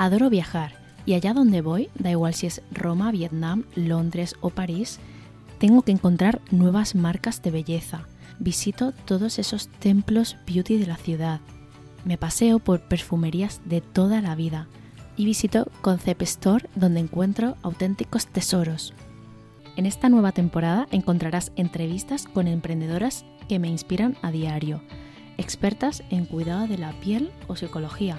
Adoro viajar y allá donde voy, da igual si es Roma, Vietnam, Londres o París, tengo que encontrar nuevas marcas de belleza. Visito todos esos templos beauty de la ciudad. Me paseo por perfumerías de toda la vida y visito Concept Store donde encuentro auténticos tesoros. En esta nueva temporada encontrarás entrevistas con emprendedoras que me inspiran a diario, expertas en cuidado de la piel o psicología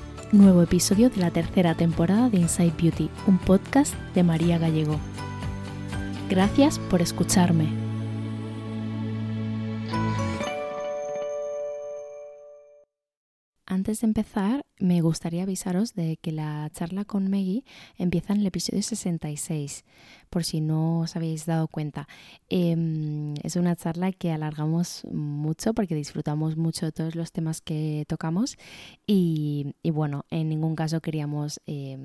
nuevo episodio de la tercera temporada de Inside Beauty, un podcast de María Gallego. Gracias por escucharme. Antes de empezar, me gustaría avisaros de que la charla con Meggy empieza en el episodio 66, por si no os habéis dado cuenta. Eh, es una charla que alargamos mucho porque disfrutamos mucho de todos los temas que tocamos y, bueno, en ningún caso queríamos eh,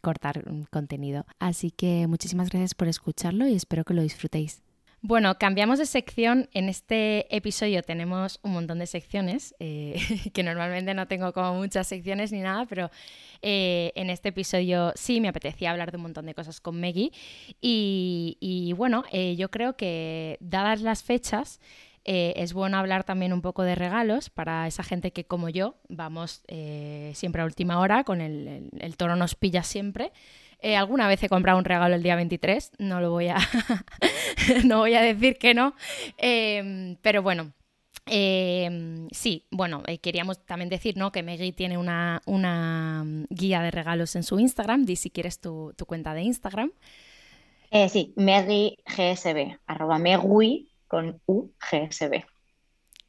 cortar contenido. Así que muchísimas gracias por escucharlo y espero que lo disfrutéis. Bueno, cambiamos de sección. En este episodio tenemos un montón de secciones, eh, que normalmente no tengo como muchas secciones ni nada, pero eh, en este episodio sí me apetecía hablar de un montón de cosas con Meggy. Y, bueno, eh, yo creo que dadas las fechas, es bueno hablar también un poco de regalos para esa gente que como yo vamos siempre a última hora, con el, el toro nos pilla siempre. Eh, alguna vez he comprado un regalo el día 23, no lo voy a, no voy a decir que no, eh, pero bueno. Eh, sí, bueno, eh, queríamos también decir ¿no? que Meggy tiene una, una, guía de regalos en su Instagram. Di si quieres tu, tu cuenta de Instagram. Eh, sí, Meggy GSB, arroba Megui con U.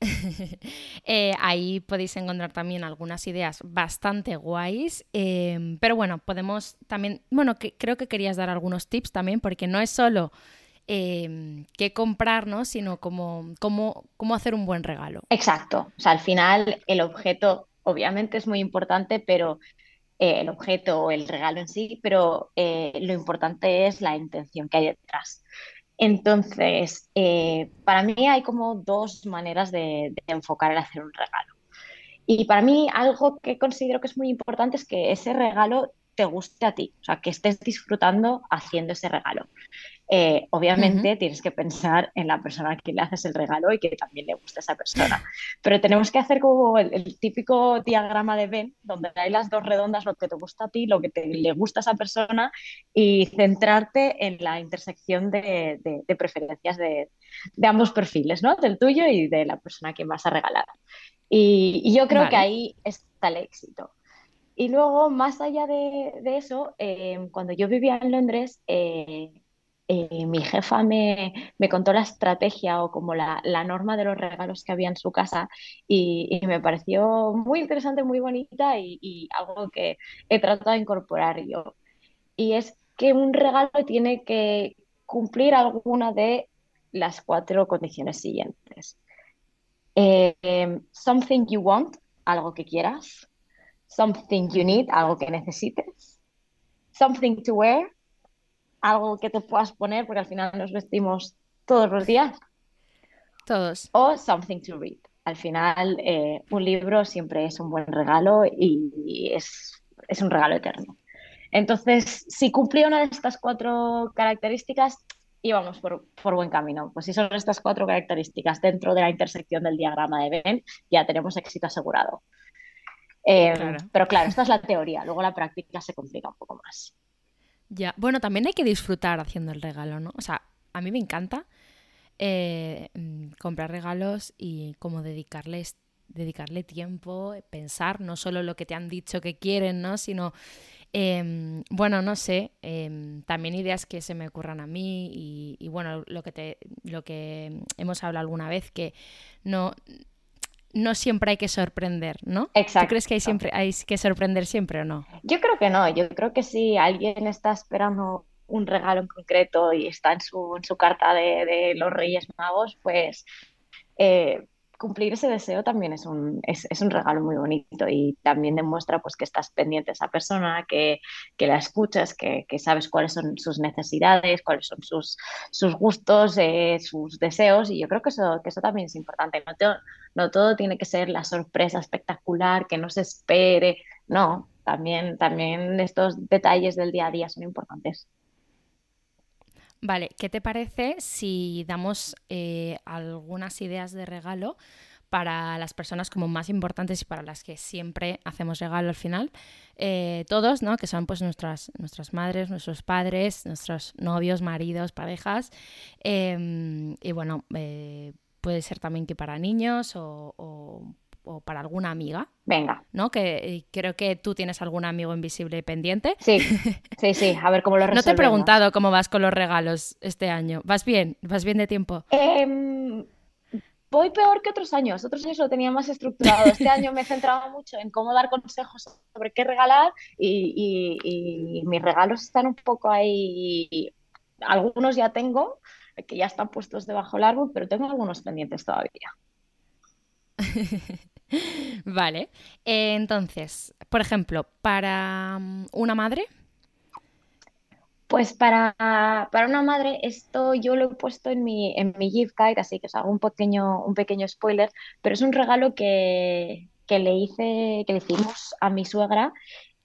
eh, ahí podéis encontrar también algunas ideas bastante guays. Eh, pero bueno, podemos también, bueno, que, creo que querías dar algunos tips también, porque no es solo eh, qué comprar, ¿no? sino cómo, cómo, cómo hacer un buen regalo. Exacto. O sea, al final el objeto obviamente es muy importante, pero eh, el objeto o el regalo en sí, pero eh, lo importante es la intención que hay detrás. Entonces, eh, para mí hay como dos maneras de, de, enfocar el hacer un regalo. Y para mí algo que considero que es muy importante es que ese regalo te guste a ti, o sea, que estés disfrutando haciendo ese regalo. Eh, obviamente tienes que pensar en la persona a quien le haces el regalo y que también le guste a esa persona. Pero tenemos que hacer como el, típico diagrama de Venn, donde hay las dos redondas, lo que te gusta a ti, lo que te, le gusta a esa persona y centrarte en la intersección de, preferencias de, ambos perfiles, ¿no? Del tuyo y de la persona a quien vas a regalar. Y, yo creo que ahí está el éxito. Y luego, más allá de, eso, eh, cuando yo vivía en Londres, eh, eh, mi jefa me, contó la estrategia o como la, norma de los regalos que había en su casa y, me pareció muy interesante, muy bonita y, algo que he tratado de incorporar yo. Y es que un regalo tiene que cumplir alguna de las cuatro condiciones siguientes. something you want, algo que quieras something you need, algo que necesites, something to wear, algo que te puedas poner, porque al final nos vestimos todos los días. Todos. O something to read. Al final, eh, un libro siempre es un buen regalo y es, es un regalo eterno. Entonces, si cumplía una de estas cuatro características, íbamos por, por, buen camino. Pues si son estas cuatro características dentro de la intersección del diagrama de Venn, ya tenemos éxito asegurado. Em, pero claro, esta es la teoría, luego la práctica se complica un poco más. Ya, bueno, también hay que disfrutar haciendo el regalo, ¿no? O sea, a mí me encanta eh, mm, comprar regalos y como dedicarles dedicarle tiempo, pensar no solo lo que te han dicho que quieren, ¿no? Sino, em, bueno, no sé, em, también ideas que se me ocurran a mí y, y, bueno, lo que, te, lo que hemos hablado alguna vez, que no, no siempre hay que sorprender, ¿no? Exacto. ¿Tú crees que hay, siempre, hay que sorprender siempre o no? Yo creo que no. Yo creo que si alguien está esperando un regalo en concreto y está en su, en su carta de, los Reyes Magos, pues eh, cumplir ese deseo también es un, es, un regalo muy bonito y también demuestra pues, que estás pendiente de esa persona, que, la escuchas, que, sabes cuáles son sus necesidades, cuáles son sus, sus gustos, eh, sus deseos y yo creo que eso, que eso también es importante. No, no todo tiene que ser la sorpresa espectacular, que no se espere, no, también, también estos detalles del día a día son importantes. Vale, ¿qué te parece si damos eh, algunas ideas de regalo para las personas como más importantes y para las que siempre hacemos regalo al final? Eh, todos, ¿no? Que son pues nuestras, nuestras madres, nuestros padres, nuestros novios, maridos, parejas. Em, y bueno, eh, puede ser también que para niños o o para alguna amiga. Venga. ¿No? Que eh, creo que tú tienes algún amigo invisible pendiente. Sí, sí, sí. A ver cómo lo resolvemos. No te he preguntado cómo vas con los regalos este año. ¿Vas bien? ¿Vas bien de tiempo? Em, voy peor que otros años. Otros años lo tenía más estructurado. Este año me he centrado mucho en cómo dar consejos sobre qué regalar y, y mis regalos están un poco ahí. Algunos ya tengo, que ya están puestos debajo del árbol, pero tengo algunos pendientes todavía. vale. entonces, por ejemplo, para mm, una madre. Pues para, para, una madre, esto yo lo he puesto en mi, en mi gift guide, así que os hago un pequeño, un pequeño spoiler, pero es un regalo que, le hice, que le hicimos a mi suegra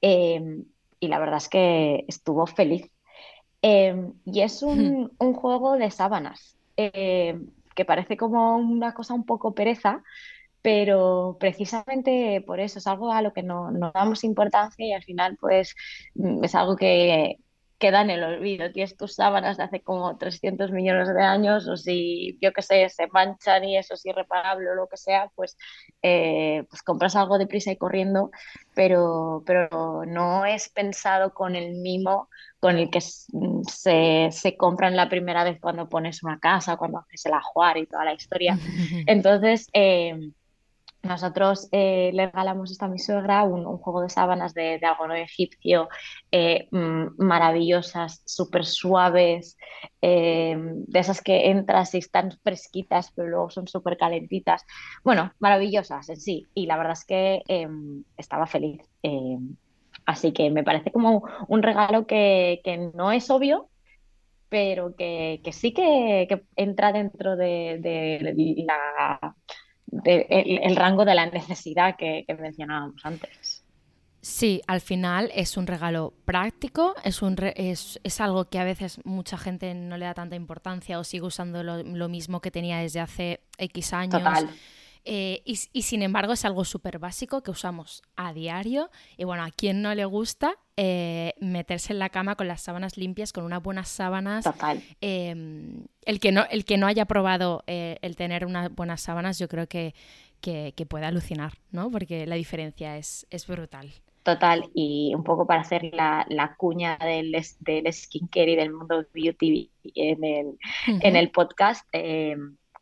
em, y la verdad es que estuvo feliz. Em, y es un, un, juego de sábanas, em, que parece como una cosa un poco pereza, pero precisamente por eso es algo a lo que no, damos importancia y al final pues mm, es algo que queda en el olvido. Tienes tus sábanas de hace como 300 millones de años o si, yo qué sé, se manchan y eso es irreparable o lo que sea, pues, eh, pues compras algo deprisa y corriendo, pero, pero no es pensado con el mimo con el que se, se compran la primera vez cuando pones una casa, cuando haces el ajuar y toda la historia. Entonces, eh, nosotros eh, le regalamos a mi suegra un, juego de sábanas de, de algodón egipcio eh, mm, maravillosas, súper suaves, eh, de esas que entras y están fresquitas, pero luego son súper calentitas. Bueno, maravillosas en sí. Y la verdad es que em, estaba feliz. Em, así que me parece como un regalo que, no es obvio, pero que, sí que, entra dentro de la el, rango de la necesidad que, mencionábamos antes. Sí, al final es un regalo práctico, es, un es, algo que a veces mucha gente no le da tanta importancia o sigue usando lo, mismo que tenía desde hace X años. Eh, y, sin embargo es algo súper básico que usamos a diario. Y bueno, a quien no le gusta eh, meterse en la cama con las sábanas limpias, con unas buenas sábanas. Total. Em, el, que no, el que no haya probado eh, el tener unas buenas sábanas, yo creo que, que, puede alucinar, ¿no? Porque la diferencia es, es brutal. Total, y un poco para hacer la, la cuña del, del skincare y del mundo beauty en el, en el podcast, eh,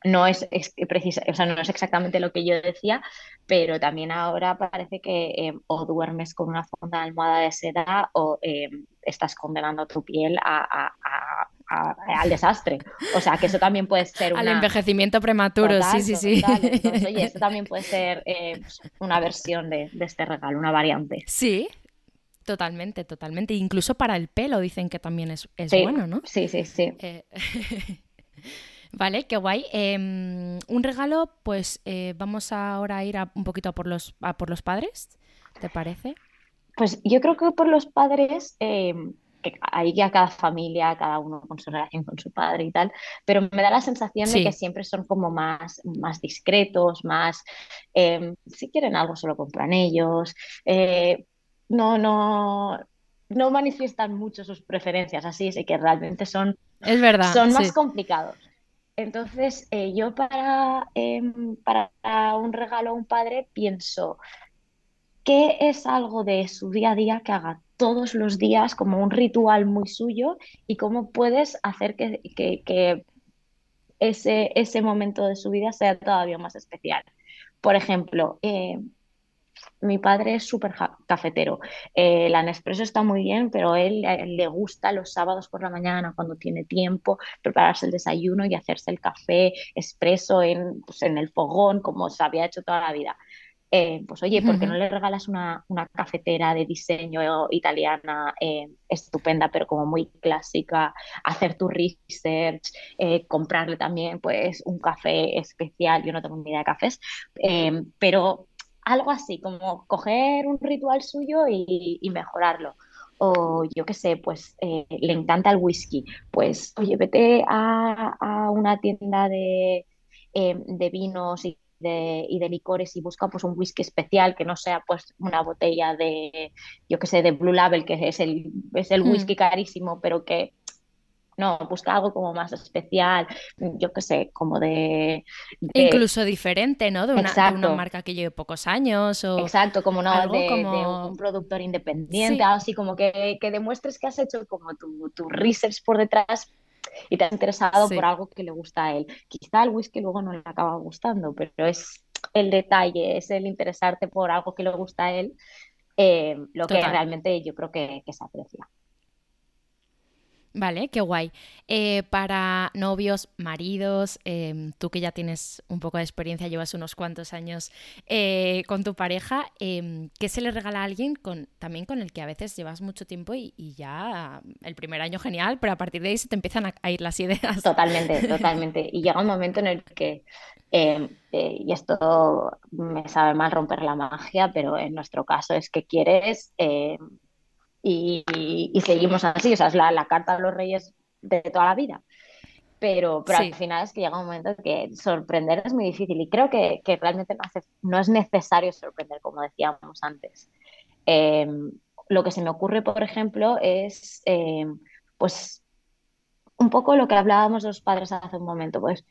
no es, precisa, o sea, no es exactamente lo que yo decía, pero también ahora parece que eh, o duermes con una funda de almohada de seda o eh, estás condenando tu piel a, al desastre. O sea, que eso también puede ser Al envejecimiento prematuro, sí, sí, sí. oye, eso también puede ser eh, una versión de, este regalo, una variante. Sí, Totalmente, totalmente. Incluso para el pelo dicen que también es, es bueno, ¿no? Sí, sí, sí. Vale, qué guay. Em, un regalo, pues eh, vamos ahora a ir un poquito a por, los, por los padres, ¿te parece? Pues yo creo que por los padres, em, que ahí ya cada familia, cada uno con su relación con su padre y tal, pero me da la sensación de que siempre son como más, más discretos, más, em, si quieren algo se lo compran ellos, eh, no, no, no manifiestan mucho sus preferencias, así es que realmente son, es verdad, son más complicados. Entonces, eh, yo para, em, para un regalo a un padre pienso, ¿qué es algo de su día a día que haga todos los días como un ritual muy suyo y cómo puedes hacer que, ese, ese momento de su vida sea todavía más especial? Por ejemplo, eh, mi padre es súper cafetero. Eh, la Nespresso está muy bien, pero él, le gusta los sábados por la mañana, cuando tiene tiempo, prepararse el desayuno y hacerse el café expreso en, pues, en el fogón, como se había hecho toda la vida. Eh, pues oye, ¿por qué no le regalas una, cafetera de diseño italiana eh, estupenda, pero como muy clásica? Hacer tu research, comprarle también pues un café especial, yo no tengo ni idea de cafés, pero algo así, como coger un ritual suyo y, mejorarlo. O yo qué sé, pues eh, le encanta el whisky. Pues, oye, vete a, una tienda de, eh, de vinos y de, y de, licores y busca pues un whisky especial que no sea pues una botella de, yo qué sé, de Blue Label, que es el, es el mm. whisky carísimo, pero que no, busca algo como más especial, yo qué sé, como de, Incluso diferente, ¿no? De una, marca que lleve pocos años o... Exacto, como no, de, un productor independiente, así como que, demuestres que has hecho como tu, tu research por detrás y te has interesado por algo que le gusta a él. Quizá el whisky luego no le acaba gustando, pero es el detalle, es el interesarte por algo que le gusta a él, eh, lo que realmente yo creo que se aprecia. Vale, qué guay. Eh, para novios, maridos, em, tú que ya tienes un poco de experiencia, llevas unos cuantos años eh, con tu pareja, em, ¿qué se le regala a alguien con, también con el que a veces llevas mucho tiempo y, ya el primer año genial, pero a partir de ahí se te empiezan a, ir las ideas? Totalmente, totalmente. Y llega un momento en el que, em, eh, y esto me sabe mal romper la magia, pero en nuestro caso es que quieres y, seguimos así, o sea, es la, carta de los reyes de toda la vida. Pero, pero al final es que llega un momento que sorprender es muy difícil y creo que, realmente no, hace, no, es necesario sorprender, como decíamos antes. Em, lo que se me ocurre, por ejemplo, es em, pues un poco lo que hablábamos los padres hace un momento, pues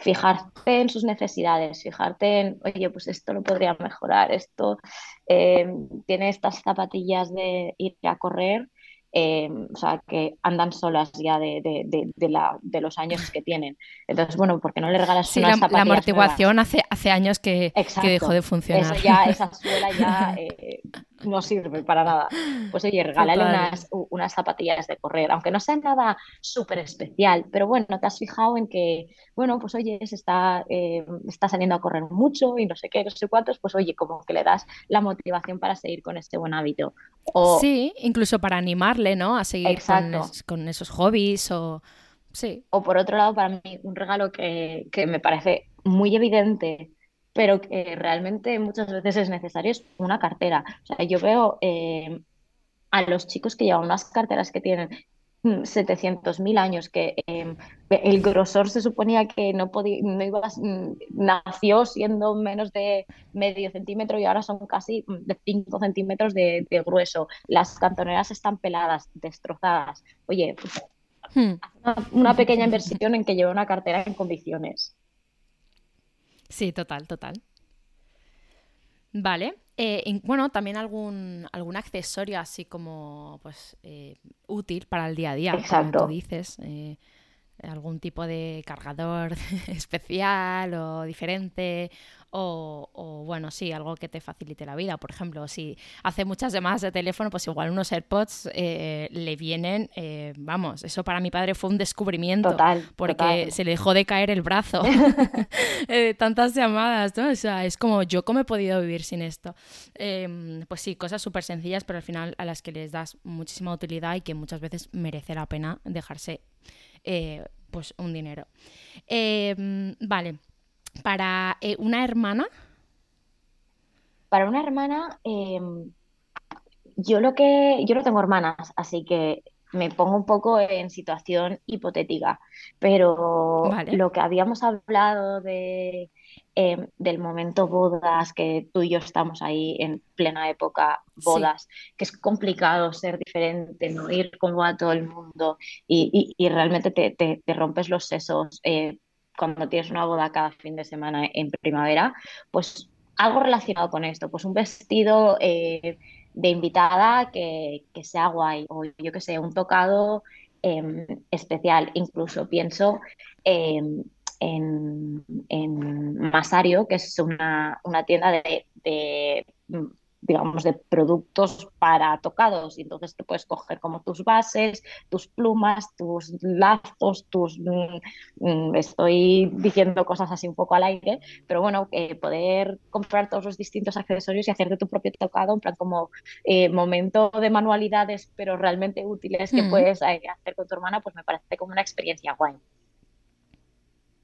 fijarte en sus necesidades, fijarte en, oye, pues esto lo podría mejorar, esto eh, tiene estas zapatillas de ir a correr, eh, o sea, que andan solas ya de, de, la, de, los años que tienen. Entonces, bueno, ¿por qué no le regalas sí, unas la, la amortiguación hace, hace años que, que, dejó de funcionar. Eso ya, esa suela ya eh, no sirve para nada. Pues oye, regálale unas, unas, zapatillas de correr, aunque no sea nada súper especial, pero bueno, te has fijado en que, bueno, pues oye, se está, eh, está saliendo a correr mucho y no sé qué, no sé cuántos, pues oye, como que le das la motivación para seguir con este buen hábito. O... Sí, incluso para animarle, ¿no? A seguir con, con, esos hobbies o... Sí. O por otro lado, para mí, un regalo que, que me parece muy evidente pero que realmente muchas veces es necesario es una cartera. O sea, yo veo eh, a los chicos que llevan unas carteras que tienen 700.000 años, que em, el grosor se suponía que no, podía, no mm, nació siendo menos de medio centímetro y ahora son casi mm, de 5 centímetros de, grueso. Las cantoneras están peladas, destrozadas. Oye, hmm. una, pequeña inversión en que lleve una cartera en condiciones. Sí, total, total. Vale. Eh, bueno, también algún, algún accesorio así como pues eh, útil para el día a día, Exacto. como tú dices. Eh, algún tipo de cargador especial o diferente o, bueno, sí, algo que te facilite la vida. Por ejemplo, si hace muchas llamadas de teléfono, pues igual unos AirPods eh, le vienen, eh, vamos, eso para mi padre fue un descubrimiento. Total, porque se le dejó de caer el brazo. Tantas llamadas, ¿no? O sea, es como yo cómo he podido vivir sin esto. Em, pues sí, cosas súper sencillas, pero al final a las que les das muchísima utilidad y que muchas veces merece la pena dejarse pues un dinero. Em, vale. Para eh, una hermana. Para una hermana, em, yo lo que. Yo no tengo hermanas, así que me pongo un poco en situación hipotética. Pero lo que habíamos hablado de. Em, del momento bodas, que tú y yo estamos ahí en plena época bodas, que es complicado ser diferente, no ir como a todo el mundo y, realmente te, te, rompes los sesos eh, cuando tienes una boda cada fin de semana en primavera, pues algo relacionado con esto, pues un vestido eh, de invitada que, sea guay, o yo que sé, un tocado em, especial. Incluso pienso em, en, en, Masario, que es una, tienda de digamos, de productos para tocados. Y entonces te puedes coger como tus bases, tus plumas, tus lazos, tus... Mm, mm, estoy diciendo cosas así un poco al aire, pero bueno, eh, poder comprar todos los distintos accesorios y hacerte tu propio tocado, en plan como eh, momento de manualidades, pero realmente útiles que puedes eh, hacer con tu hermana, pues me parece como una experiencia guay.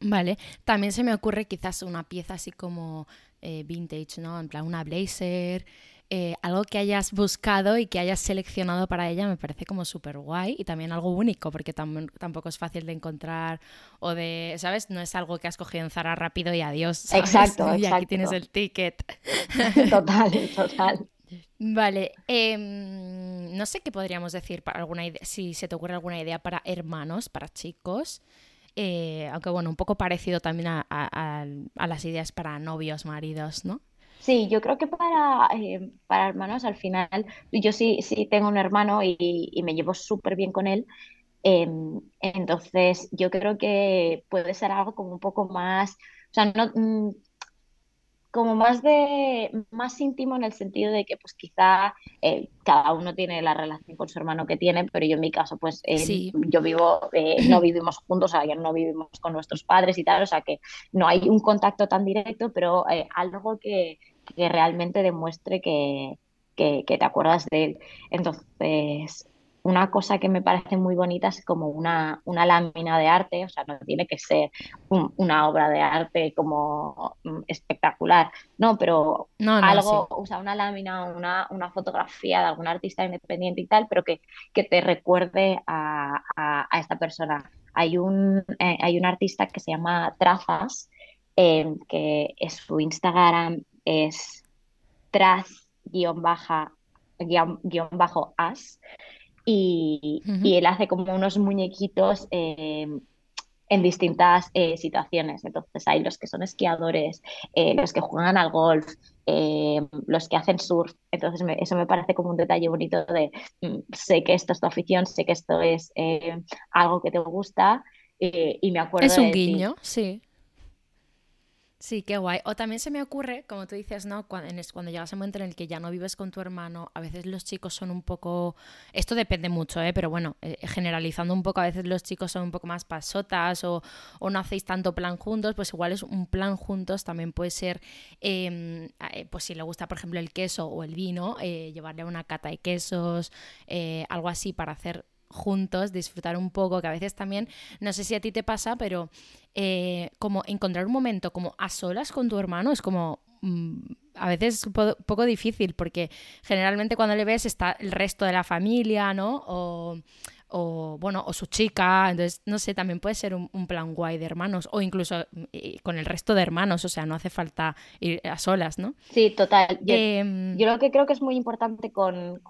Vale, también se me ocurre quizás una pieza así como eh, vintage, ¿no? En plan una blazer, eh, algo que hayas buscado y que hayas seleccionado para ella me parece como súper guay y también algo único porque tampoco es fácil de encontrar o de, ¿sabes? No es algo que has cogido en Zara rápido y adiós. Exacto, Y aquí tienes el ticket. Total, total. Vale, em, no sé qué podríamos decir para alguna idea, si se te ocurre alguna idea para hermanos, para chicos. Eh, aunque bueno, un poco parecido también a, las ideas para novios, maridos, ¿no? Sí, yo creo que para, eh, para hermanos al final, yo sí, sí tengo un hermano y, me llevo súper bien con él. Em, entonces, yo creo que puede ser algo como un poco más, o sea, no, mm, como más de más íntimo en el sentido de que pues quizá eh, cada uno tiene la relación con su hermano que tiene, pero yo en mi caso pues eh, yo vivo, eh, no vivimos juntos, o sea, no vivimos con nuestros padres y tal, o sea que no hay un contacto tan directo, pero algo que, que, realmente demuestre que, que, que te acuerdas de él. Entonces, una cosa que me parece muy bonita es como una, una lámina de arte, o sea, no tiene que ser una obra de arte como mm, espectacular, no, pero algo, o sea, una lámina, una, una fotografía de algún artista independiente y tal, pero que, que te recuerde a, a, esta persona. Hay un, eh, hay un artista que se llama Trazas, eh, que es, su Instagram es traz-as, y, él hace como unos muñequitos eh, en distintas eh, situaciones. Entonces hay los que son esquiadores, eh, los que juegan al golf, los que hacen surf. Entonces eso me parece como un detalle bonito de mm, sé que esto es tu afición, sé que esto es algo que te gusta y me acuerdo. Es un guiño, sí. Sí, qué guay. O también se me ocurre, como tú dices, ¿no? Cuando, cuando llegas a un momento en el que ya no vives con tu hermano, a veces los chicos son un poco... Esto depende mucho, ¿eh? Pero bueno, eh, generalizando un poco, a veces los chicos son un poco más pasotas o, o, no hacéis tanto plan juntos, pues igual es un plan juntos, también puede ser, em, eh, pues si le gusta, por ejemplo, el queso o el vino, eh, llevarle una cata de quesos, algo así para hacer juntos, disfrutar un poco, que a veces también, no sé si a ti te pasa, pero eh, como encontrar un momento como a solas con tu hermano es como... Mm, a veces es poco difícil porque generalmente cuando le ves está el resto de la familia, ¿no? O, o bueno, o su chica, entonces no sé, también puede ser un, plan guay de hermanos o incluso con el resto de hermanos, o sea, no hace falta ir a solas, ¿no? Sí, total. Yo, em, lo que creo que es muy importante con,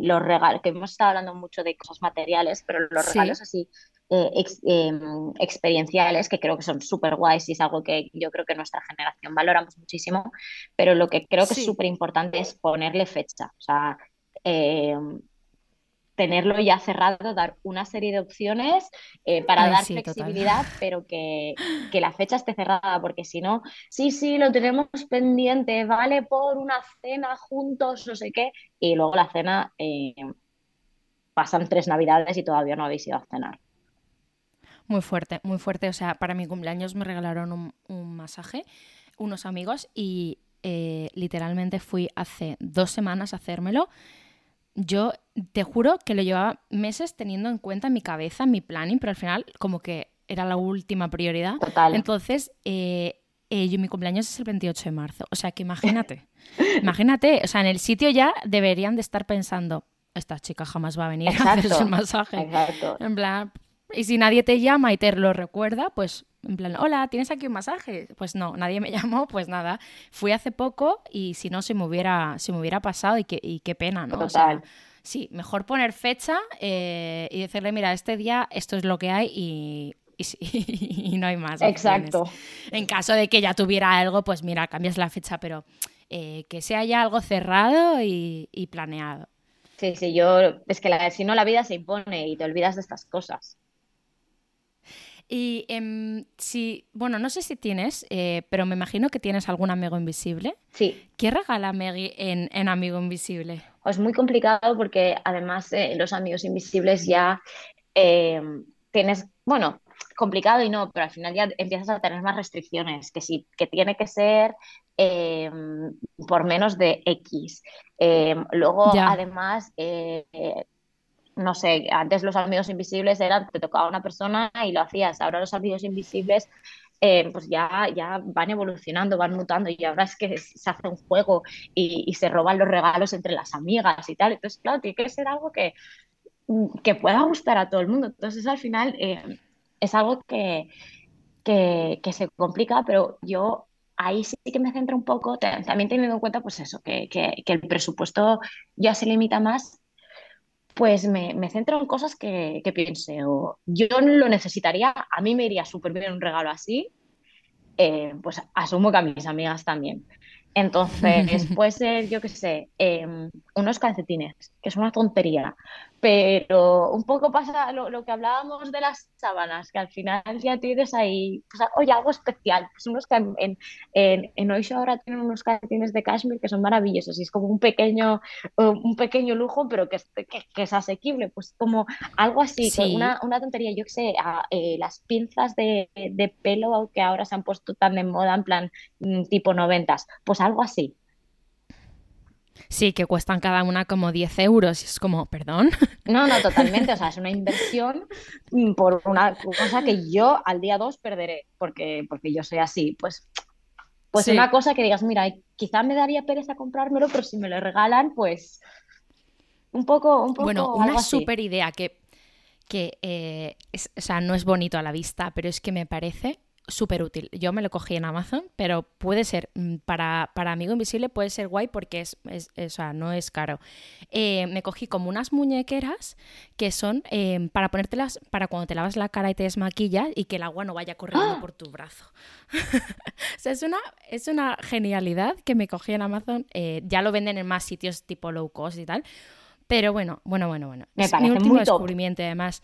los regalos, que hemos estado hablando mucho de cosas materiales, pero los regalos así eh, em, experienciales, que creo que son súper guays y es algo que yo creo que nuestra generación valoramos muchísimo, pero lo que creo que es súper importante es ponerle fecha. O sea, eh, tenerlo ya cerrado, dar una serie de opciones eh, para dar flexibilidad, pero que, la fecha esté cerrada, porque si no, sí, sí, lo tenemos pendiente, vale por una cena juntos, no sé qué, y luego la cena eh, pasan tres navidades y todavía no habéis ido a cenar. Muy fuerte, muy fuerte. O sea, para mi cumpleaños me regalaron un, masaje unos amigos y eh, literalmente fui hace dos semanas a hacérmelo yo te juro que lo llevaba meses teniendo en cuenta en mi cabeza, en mi planning, pero al final como que era la última prioridad. Entonces, eh, eh, yo, mi cumpleaños es el 28 de marzo. O sea que imagínate, imagínate, o sea, en el sitio ya deberían de estar pensando, esta chica jamás va a venir a hacerse un masaje. Exacto. En plan, y si nadie te llama y te lo recuerda, pues en plan, hola, ¿tienes aquí un masaje? Pues no, nadie me llamó, pues nada. Fui hace poco y si no se me hubiera, se me hubiera pasado y, y qué pena, ¿no? sí, mejor poner fecha eh, y decirle, mira, este día esto es lo que hay y, y, no hay más. Exacto. En caso de que ya tuviera algo, pues mira, cambias la fecha, pero eh, que sea ya algo cerrado y, planeado. Sí, sí, yo, es que si no la vida se impone y te olvidas de estas cosas. Y em, si, bueno, no sé si tienes, eh, pero me imagino que tienes algún amigo invisible. Sí. ¿Qué regala Maggie en, Amigo Invisible? Es muy complicado porque además eh, los amigos invisibles ya em, tienes, bueno, complicado y no, pero al final ya empiezas a tener más restricciones, que sí, que tiene que ser em, por menos de X. luego, además, eh, no sé, antes los amigos invisibles eran, te tocaba una persona y lo hacías, ahora los amigos invisibles eh, pues ya, ya van evolucionando, van mutando y ahora es que se hace un juego y, se roban los regalos entre las amigas y tal, entonces claro, tiene que ser algo que, que pueda gustar a todo el mundo, entonces al final eh, es algo que, que, se complica, pero yo ahí sí que me centro un poco, también teniendo en cuenta pues eso, que, que, que el presupuesto ya se limita más pues me, centro en cosas que, que piense, o yo no lo necesitaría, a mí me iría súper bien un regalo así, eh, pues asumo que a mis amigas también. Entonces, puede ser, yo qué sé, em, unos calcetines, que es una tontería, pero un poco pasa lo, que hablábamos de las sábanas, que al final ya tienes ahí, pues, oye, algo especial. Pues unos que en, en, en Oisho ahora tienen unos calcetines de cashmere que son maravillosos y es como un pequeño, un pequeño lujo, pero que, que, es asequible, pues como algo así, una, una, tontería, yo qué sé, eh, las pinzas de, de pelo que ahora se han puesto tan de moda, en plan mm, tipo noventas, pues algo así. Sí, que cuestan cada una como 10 euros y es como, perdón. No, no, totalmente. O sea, es una inversión por una cosa que yo al día 2 perderé, porque, porque yo soy así. Pues, pues una cosa que digas, mira, quizá me daría pereza comprármelo, pero si me lo regalan, pues un poco... Un poco bueno, una súper idea que, que eh, o sea, no es bonito a la vista, pero es que me parece súper útil. Yo me lo cogí en Amazon, pero puede ser, mm, para, para Amigo Invisible puede ser guay porque es, o sea, no es caro. Eh, me cogí como unas muñequeras que son em, para ponértelas para cuando te lavas la cara y te desmaquillas y que el agua no vaya corriendo ¡Ah! por tu brazo. o sea, es una, es una genialidad que me cogí en Amazon. Eh, ya lo venden en más sitios tipo low cost y tal. Pero bueno, bueno, bueno, bueno. Me es mi último descubrimiento, además.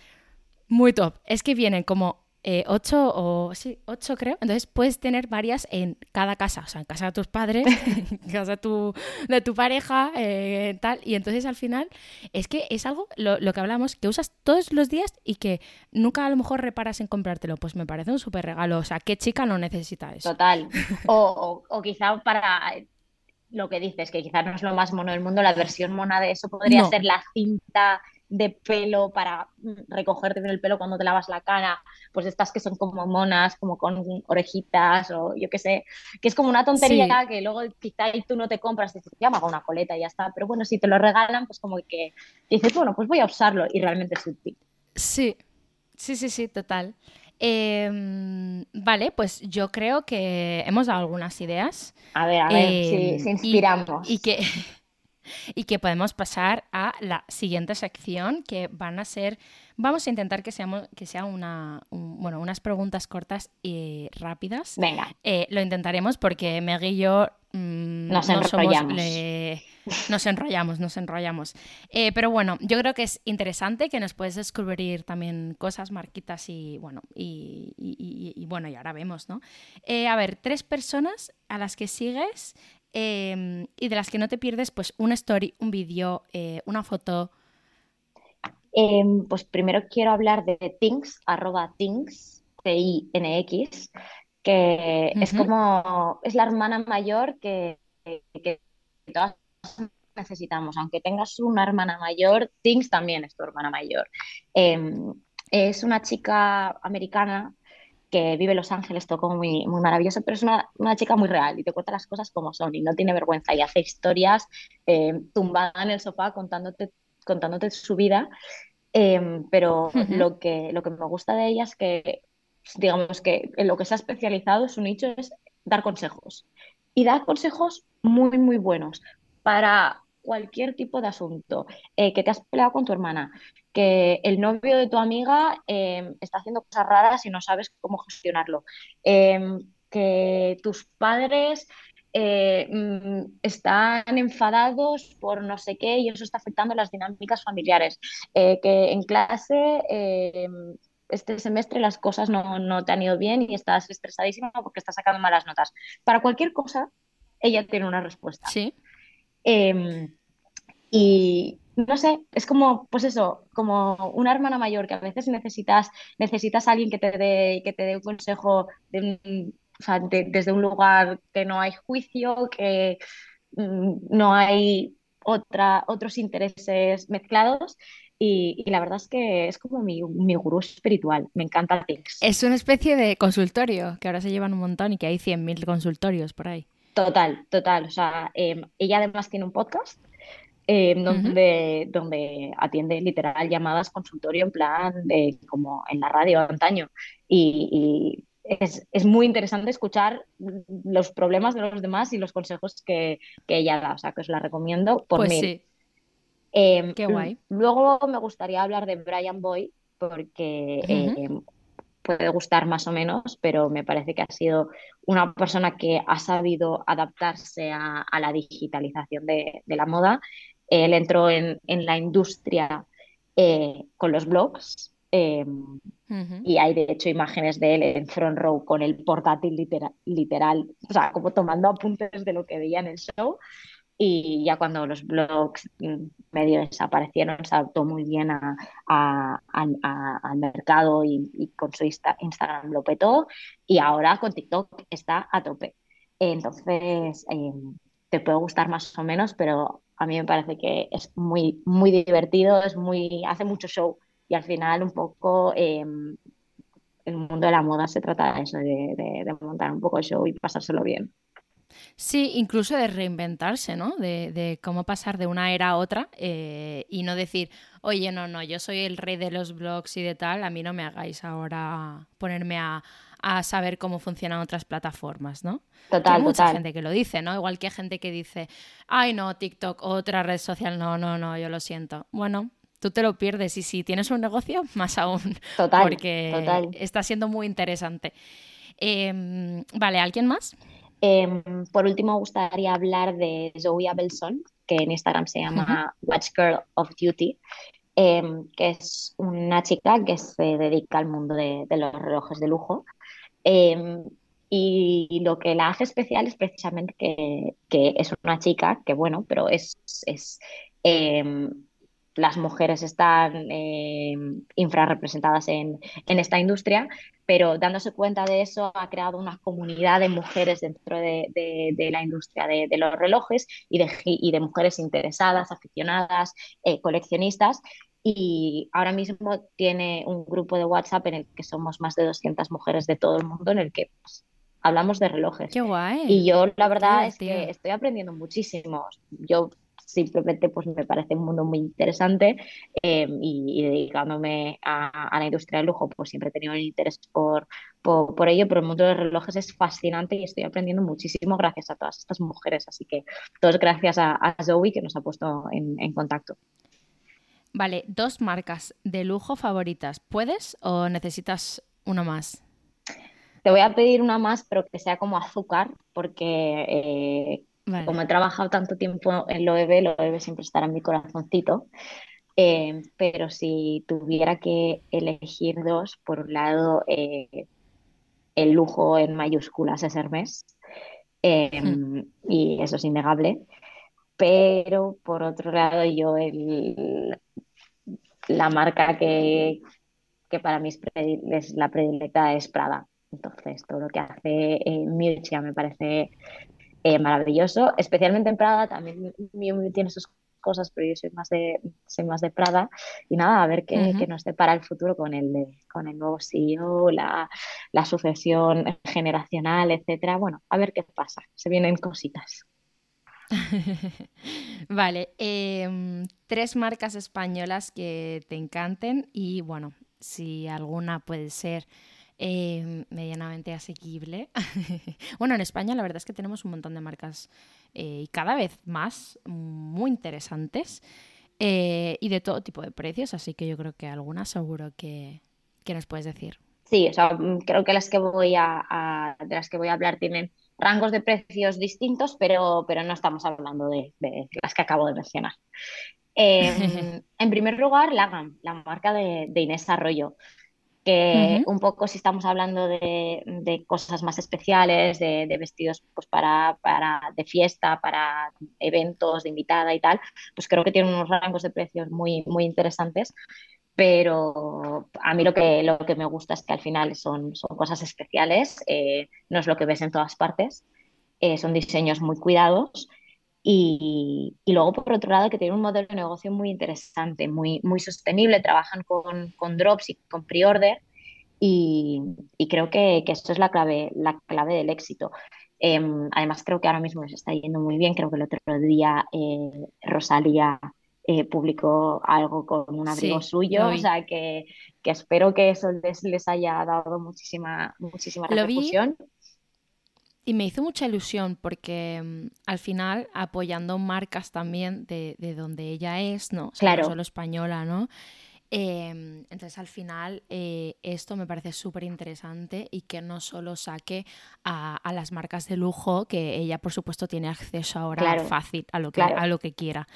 Muy top. Es que vienen como eh, ocho o sí, ocho creo. Entonces puedes tener varias en cada casa, o sea, en casa de tus padres, en casa de tu, de tu pareja, eh, tal. Y entonces al final es que es algo, lo, lo, que hablamos, que usas todos los días y que nunca a lo mejor reparas en comprártelo. Pues me parece un súper regalo. O sea, ¿qué chica no necesita eso? Total. O, o, quizá para lo que dices, que quizá no es lo más mono del mundo, la versión mona de eso podría ser la cinta de pelo para recogerte el pelo cuando te lavas la cara, pues estas que son como monas, como con orejitas o yo qué sé, que es como una tontería que luego quizá tú no te compras, dices, ya me hago una coleta y ya está, pero bueno, si te lo regalan, pues como que dices, bueno, pues voy a usarlo y realmente es útil. Sí, sí, sí, sí, total. Em, vale, pues yo creo que hemos dado algunas ideas. A ver, a ver, si, em, inspiramos. y que y que podemos pasar a la siguiente sección que van a ser, vamos a intentar que, seamos, que sea una, bueno, unas preguntas cortas y rápidas. Venga. Eh, lo intentaremos porque Meg y yo mm, nos enrollamos. nos enrollamos, nos enrollamos. Eh, pero bueno, yo creo que es interesante que nos puedes descubrir también cosas, marquitas y bueno, y, bueno, y ahora vemos, ¿no? Eh, a ver, tres personas a las que sigues Em, y de las que no te pierdes, pues una story, un vídeo, eh, una foto. Em, pues primero quiero hablar de Things, arroba Things, T-I-N-X, que es como, es la hermana mayor que, que todas necesitamos. Aunque tengas una hermana mayor, Things también es tu hermana mayor. Em, es una chica americana que vive en Los Ángeles, todo como muy, muy maravilloso, pero es una, una, chica muy real y te cuenta las cosas como son y no tiene vergüenza y hace historias eh, tumbada en el sofá contándote, contándote su vida. Eh, pero lo, que, lo que me gusta de ella es que, digamos que en lo que se ha especializado, su nicho es dar consejos. Y dar consejos muy, muy buenos para cualquier tipo de asunto, eh, que te has peleado con tu hermana, que el novio de tu amiga em, está haciendo cosas raras y no sabes cómo gestionarlo, em, que tus padres eh, mm, están enfadados por no sé qué y eso está afectando las dinámicas familiares, eh, que en clase em, este semestre las cosas no, te han ido bien y estás estresadísima porque estás sacando malas notas. Para cualquier cosa, ella tiene una respuesta. Sí. Y no sé, es como, pues eso, como una hermana mayor que a veces necesitas, necesitas a alguien que te dé, que te dé un consejo desde un lugar que no hay juicio, que mm, no hay otra, otros intereses mezclados. Y, la verdad es que es como mi, mi gurú espiritual. Me encanta Tix. Es una especie de consultorio, que ahora se llevan un montón y que hay 100.000 consultorios por ahí. Total, total. O sea, em, ella además tiene un podcast eh, donde, donde atiende literal llamadas consultorio en plan de, como en la radio antaño. Y, es, es, muy interesante escuchar los problemas de los demás y los consejos que, que ella da. O sea, que os la recomiendo por pues mí. Sí. Em, Qué guay. Luego me gustaría hablar de Brian Boy porque em, puede gustar más o menos, pero me parece que ha sido una persona que ha sabido adaptarse a, a la digitalización de, de, la moda él entró en, la industria eh, con los blogs em, y hay de hecho imágenes de él en front row con el portátil literal, literal, o sea, como tomando apuntes de lo que veía en el show. Y ya cuando los blogs mm, medio desaparecieron, se adaptó muy bien al mercado y, con su Instagram lo petó. Y ahora con TikTok está a tope. Entonces, em, te puede gustar más o menos, pero a mí me parece que es muy, muy divertido, es muy, hace mucho show y al final un poco em, el mundo de la moda se trata de eso, de, montar un poco el show y pasárselo bien. Sí, incluso de reinventarse, ¿no? De, cómo pasar de una era a otra eh, y no decir, oye, no, no, yo soy el rey de los blogs y de tal, a mí no me hagáis ahora ponerme a, a saber cómo funcionan otras plataformas, ¿no? Total, hay mucha gente que lo dice, ¿no? Igual que hay gente que dice, ay, no, TikTok, otra red social, no, no, no, yo lo siento. Bueno, tú te lo pierdes y si tienes un negocio, más aún. Total, porque está siendo muy interesante. Em, vale, ¿alguien más? Em, por último, me gustaría hablar de Zoe Abelson, que en Instagram se llama Watch Girl of Duty, em, que es una chica que se dedica al mundo de, de los relojes de lujo. Em, y lo que la hace especial es precisamente que, que es una chica que, bueno, pero es, es las mujeres están eh, infrarrepresentadas en, en, esta industria, pero dándose cuenta de eso ha creado una comunidad de mujeres dentro de, de, la industria de, los relojes y de, y de mujeres interesadas, aficionadas, eh, coleccionistas, y ahora mismo tiene un grupo de WhatsApp en el que somos más de 200 mujeres de todo el mundo en el que pues, hablamos de relojes. Qué guay. Y yo la verdad es que estoy aprendiendo muchísimo. Yo simplemente pues me parece un mundo muy interesante eh, y, dedicándome a, la industria del lujo pues siempre he tenido un interés por, por, ello, pero el mundo de los relojes es fascinante y estoy aprendiendo muchísimo gracias a todas estas mujeres, así que todos gracias a, Zoe que nos ha puesto en, en contacto. Vale, dos marcas de lujo favoritas, ¿puedes o necesitas una más? Te voy a pedir una más, pero que sea como azúcar, porque eh, como he trabajado tanto tiempo en Loewe, Loewe siempre estará en mi corazoncito. Eh, pero si tuviera que elegir dos, por un lado, eh, el lujo en mayúsculas es Hermes, hmm. y eso es innegable. Pero por otro lado, yo el, la marca que, que para mí es, la predilecta es Prada. Entonces, todo lo que hace eh, me parece eh, maravilloso, especialmente en Prada, también Miu tiene sus cosas, pero yo soy más de, soy más de Prada. Y nada, a ver qué, nos depara el futuro con el, con el nuevo CEO, la, la sucesión generacional, etcétera. Bueno, a ver qué pasa. Se vienen cositas. vale, em, tres marcas españolas que te encanten y bueno, si alguna puede ser Em, medianamente asequible. bueno, en España la verdad es que tenemos un montón de marcas eh, y cada vez más muy interesantes eh, y de todo tipo de precios, así que yo creo que algunas seguro que, nos puedes decir. Sí, o sea, mm, creo que las que voy a, de las que voy a hablar tienen rangos de precios distintos, pero, pero no estamos hablando de, las que acabo de mencionar. Em, en primer lugar, Lagam, la marca de, de Inés Arroyo que un poco si estamos hablando de, cosas más especiales, de, vestidos pues para, para, de fiesta, para eventos de invitada y tal, pues creo que tiene unos rangos de precios muy, muy interesantes. Pero a mí lo que, lo que me gusta es que al final son, son cosas especiales, eh, no es lo que ves en todas partes, eh, son diseños muy cuidados y, y, luego, por otro lado, que tiene un modelo de negocio muy interesante, muy, muy sostenible, trabajan con, con drops y con pre-order y, y, creo que, que, esto es la clave, la clave del éxito. Em, además, creo que ahora mismo les está yendo muy bien. Creo que el otro día eh, Rosalía eh, publicó algo con un abrigo suyo, o sea que, que, espero que eso les, les haya dado muchísima, muchísima repercusión. Y me hizo mucha ilusión porque mm, al final apoyando marcas también de, de donde ella es, ¿no? claro. no solo española, ¿no? Em, entonces al final eh, esto me parece súper interesante y que no solo saque a, a, las marcas de lujo, que ella por supuesto tiene acceso ahora fácil a lo que, a lo que quiera.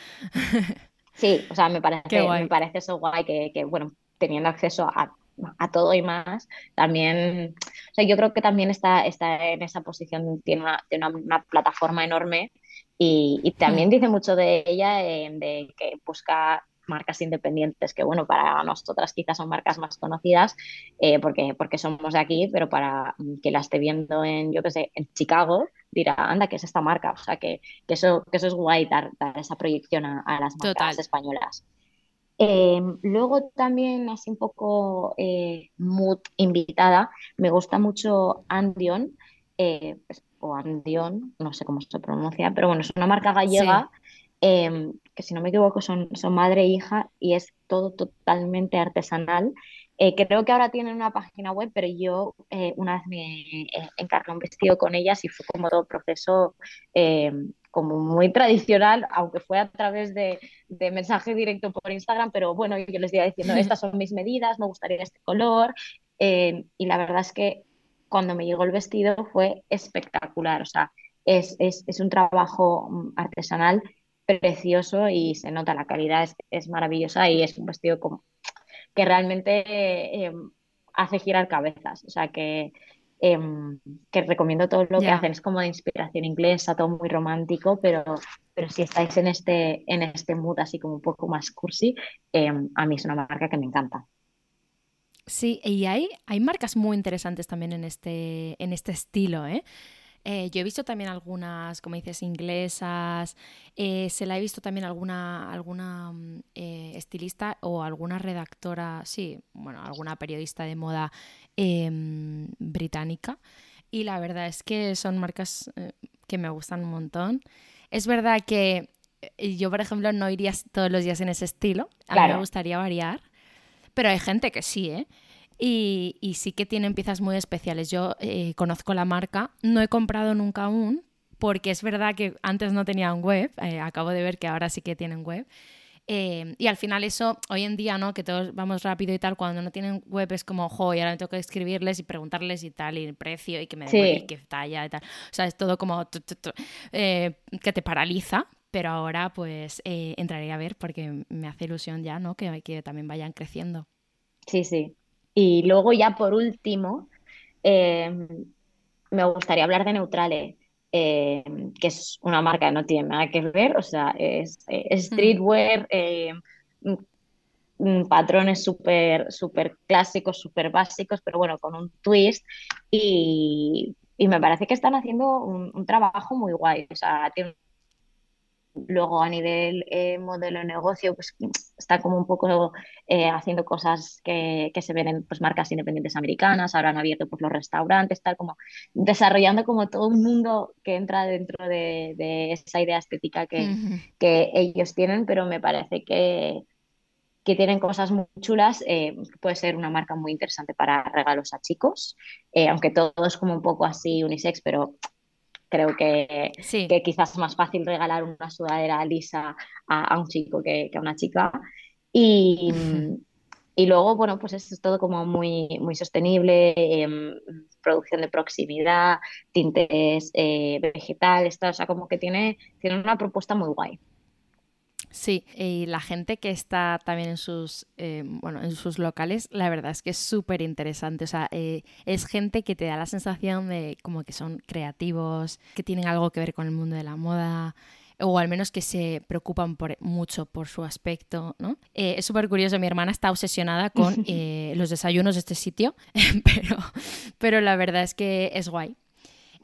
Sí, o sea, me parece, me parece eso guay que, que, bueno, teniendo acceso a a todo y más, también, o sea, yo creo que también está, está en esa posición, tiene una, tiene una, plataforma enorme y, y también dice mucho de ella, eh, de que busca marcas independientes, que bueno, para nosotras quizás son marcas más conocidas eh, porque, porque somos de aquí, pero para que la esté viendo en, yo qué sé, en Chicago, dirá, anda, ¿qué es esta marca? O sea, que, que eso, que eso es guay, dar, dar esa proyección a, a las marcas españolas. Em, luego también, así un poco eh, mood invitada, me gusta mucho Andion, eh, pues, o Andion, no sé cómo se pronuncia, pero bueno, es una marca gallega em, que si no me equivoco son, son madre e hija y es todo totalmente artesanal. Eh, creo que ahora tienen una página web, pero yo una vez me encargué un vestido con ellas y fue como todo proceso em, como muy tradicional, aunque fue a través de, mensaje directo por Instagram, pero bueno, yo les iba diciendo, estas son mis medidas, me gustaría este color, eh, y la verdad es que cuando me llegó el vestido fue espectacular, o sea, es, un trabajo mm, artesanal precioso y se nota la calidad, es, maravillosa y es un vestido como, que realmente eh, hace girar cabezas, o sea que Em, que recomiendo todo lo que hacen, es como de inspiración inglesa, todo muy romántico, pero, pero si estáis en este, en este mood así como un poco más cursi, em, a mí es una marca que me encanta. Sí, y hay, hay marcas muy interesantes también en este, en este estilo, ¿eh? Eh, yo he visto también algunas, como dices, inglesas. Eh, se la he visto también alguna, alguna mm, eh, estilista o alguna redactora, sí, bueno, alguna periodista de moda em, británica. Y la verdad es que son marcas que me gustan un montón. Es verdad que yo, por ejemplo, no iría todos los días en ese estilo. A mí me gustaría variar. Pero hay gente que sí, ¿eh? y, sí que tienen piezas muy especiales. Yo eh, conozco la marca, no he comprado nunca aún, porque es verdad que antes no tenían web, eh, acabo de ver que ahora sí que tienen web. Eh, y al final eso, hoy en día, ¿no? Que todos vamos rápido y tal, cuando no tienen web es como, jo, y ahora me tengo que escribirles y preguntarles y tal, y el precio y que me den y qué talla y tal. O sea, es todo como que te paraliza, pero ahora pues entraré a ver porque me hace ilusión ya, ¿no? Que, que también vayan creciendo. Sí, sí. Y luego ya por último, me gustaría hablar de Neutrale, em, que es una marca que no tiene nada que ver, o sea, es, streetwear, em, patrones súper super clásicos, súper básicos, pero bueno, con un twist. Y, me parece que están haciendo un, un trabajo muy guay, o sea, tiene Luego a nivel eh, modelo de negocio, pues está como un poco eh, haciendo cosas que, se ven en pues, marcas independientes americanas, ahora han abierto pues, los restaurantes, tal como desarrollando como todo un mundo que entra dentro de, esa idea estética que, que, ellos tienen, pero me parece que, que tienen cosas muy chulas, eh, puede ser una marca muy interesante para regalos a chicos, aunque todo es como un poco así unisex, pero creo que, que quizás es más fácil regalar una sudadera lisa a, un chico que, a una chica. Y, y, luego, bueno, pues es todo como muy, muy sostenible, em, producción de proximidad, tintes eh, vegetales, o sea, como que tiene, tiene una propuesta muy guay. Sí, y la gente que está también en sus, eh, bueno, en sus locales, la verdad es que es súper interesante. O sea, eh, es gente que te da la sensación de como que son creativos, que tienen algo que ver con el mundo de la moda o al menos que se preocupan por, mucho por su aspecto, ¿no? Eh, es súper curioso, mi hermana está obsesionada con los desayunos de este sitio, pero, pero la verdad es que es guay.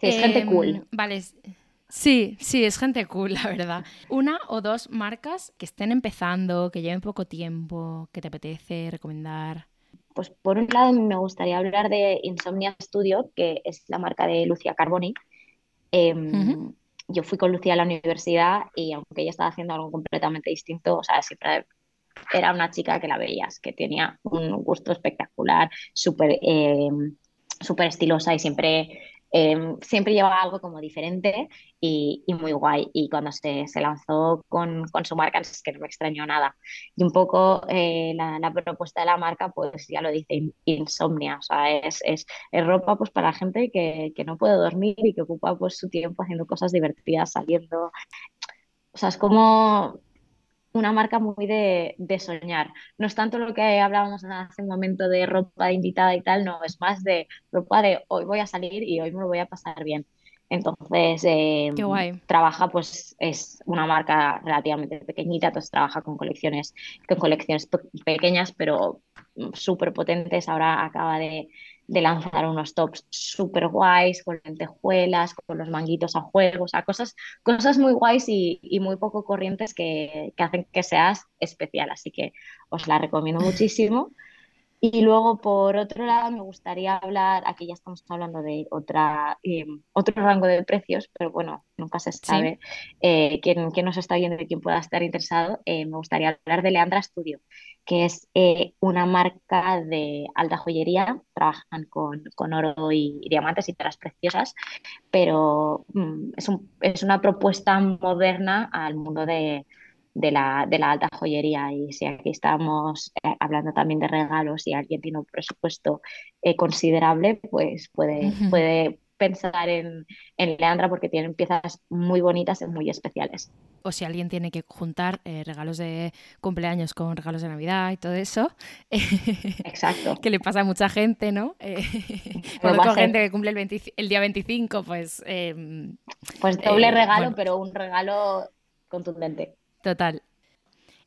es gente cool. Em, vale, Sí, sí, es gente cool, la verdad. Una o dos marcas que estén empezando, que lleven poco tiempo, que te apetece recomendar. Pues por un lado me gustaría hablar de Insomnia Studio, que es la marca de Lucia Carboni. Em, yo fui con Lucía a la universidad y aunque ella estaba haciendo algo completamente distinto, o sea, siempre era una chica que la veías, que tenía un gusto espectacular, súper em, súper estilosa y siempre Em, siempre llevaba algo como diferente y, muy guay. Y cuando se, se lanzó con, con, su marca, es que no me extrañó nada. Y un poco eh, la, la, propuesta de la marca, pues ya lo dice, insomnia. O sea, es, es, es ropa pues para gente que, que, no puede dormir y que ocupa pues su tiempo haciendo cosas divertidas, saliendo. O sea, es como una marca muy de, soñar. No es tanto lo que hablábamos hace un momento de ropa de invitada y tal, no, es más de ropa de hoy voy a salir y hoy me lo voy a pasar bien. Entonces, eh, trabaja, pues es una marca relativamente pequeñita, entonces trabaja con colecciones, con colecciones pequeñas, pero súper potentes. Ahora acaba de, de lanzar unos tops súper guays, con lentejuelas, con los manguitos a juego, o sea, cosas, cosas muy guays y, muy poco corrientes que, hacen que seas especial. Así que os la recomiendo muchísimo. Y luego, por otro lado, me gustaría hablar, aquí ya estamos hablando de otra, eh, otro rango de precios, pero bueno, nunca se sabe eh, quién, nos está viendo y quién pueda estar interesado. Eh, me gustaría hablar de Leandra Studio, que es una marca de alta joyería, trabajan con, oro y, diamantes y telas preciosas, pero mm, es, es una propuesta moderna al mundo de de la, de la alta joyería. Y si aquí estamos eh, hablando también de regalos y alguien tiene un presupuesto eh, considerable, pues puede, puede pensar en, en, Leandra porque tienen piezas muy bonitas y muy especiales. O si alguien tiene que juntar eh, regalos de cumpleaños con regalos de Navidad y todo eso. Exacto. que le pasa a mucha gente, ¿no? Cuando con gente que cumple el, el día 25, pues... Em, pues doble regalo, pero un regalo contundente. Total.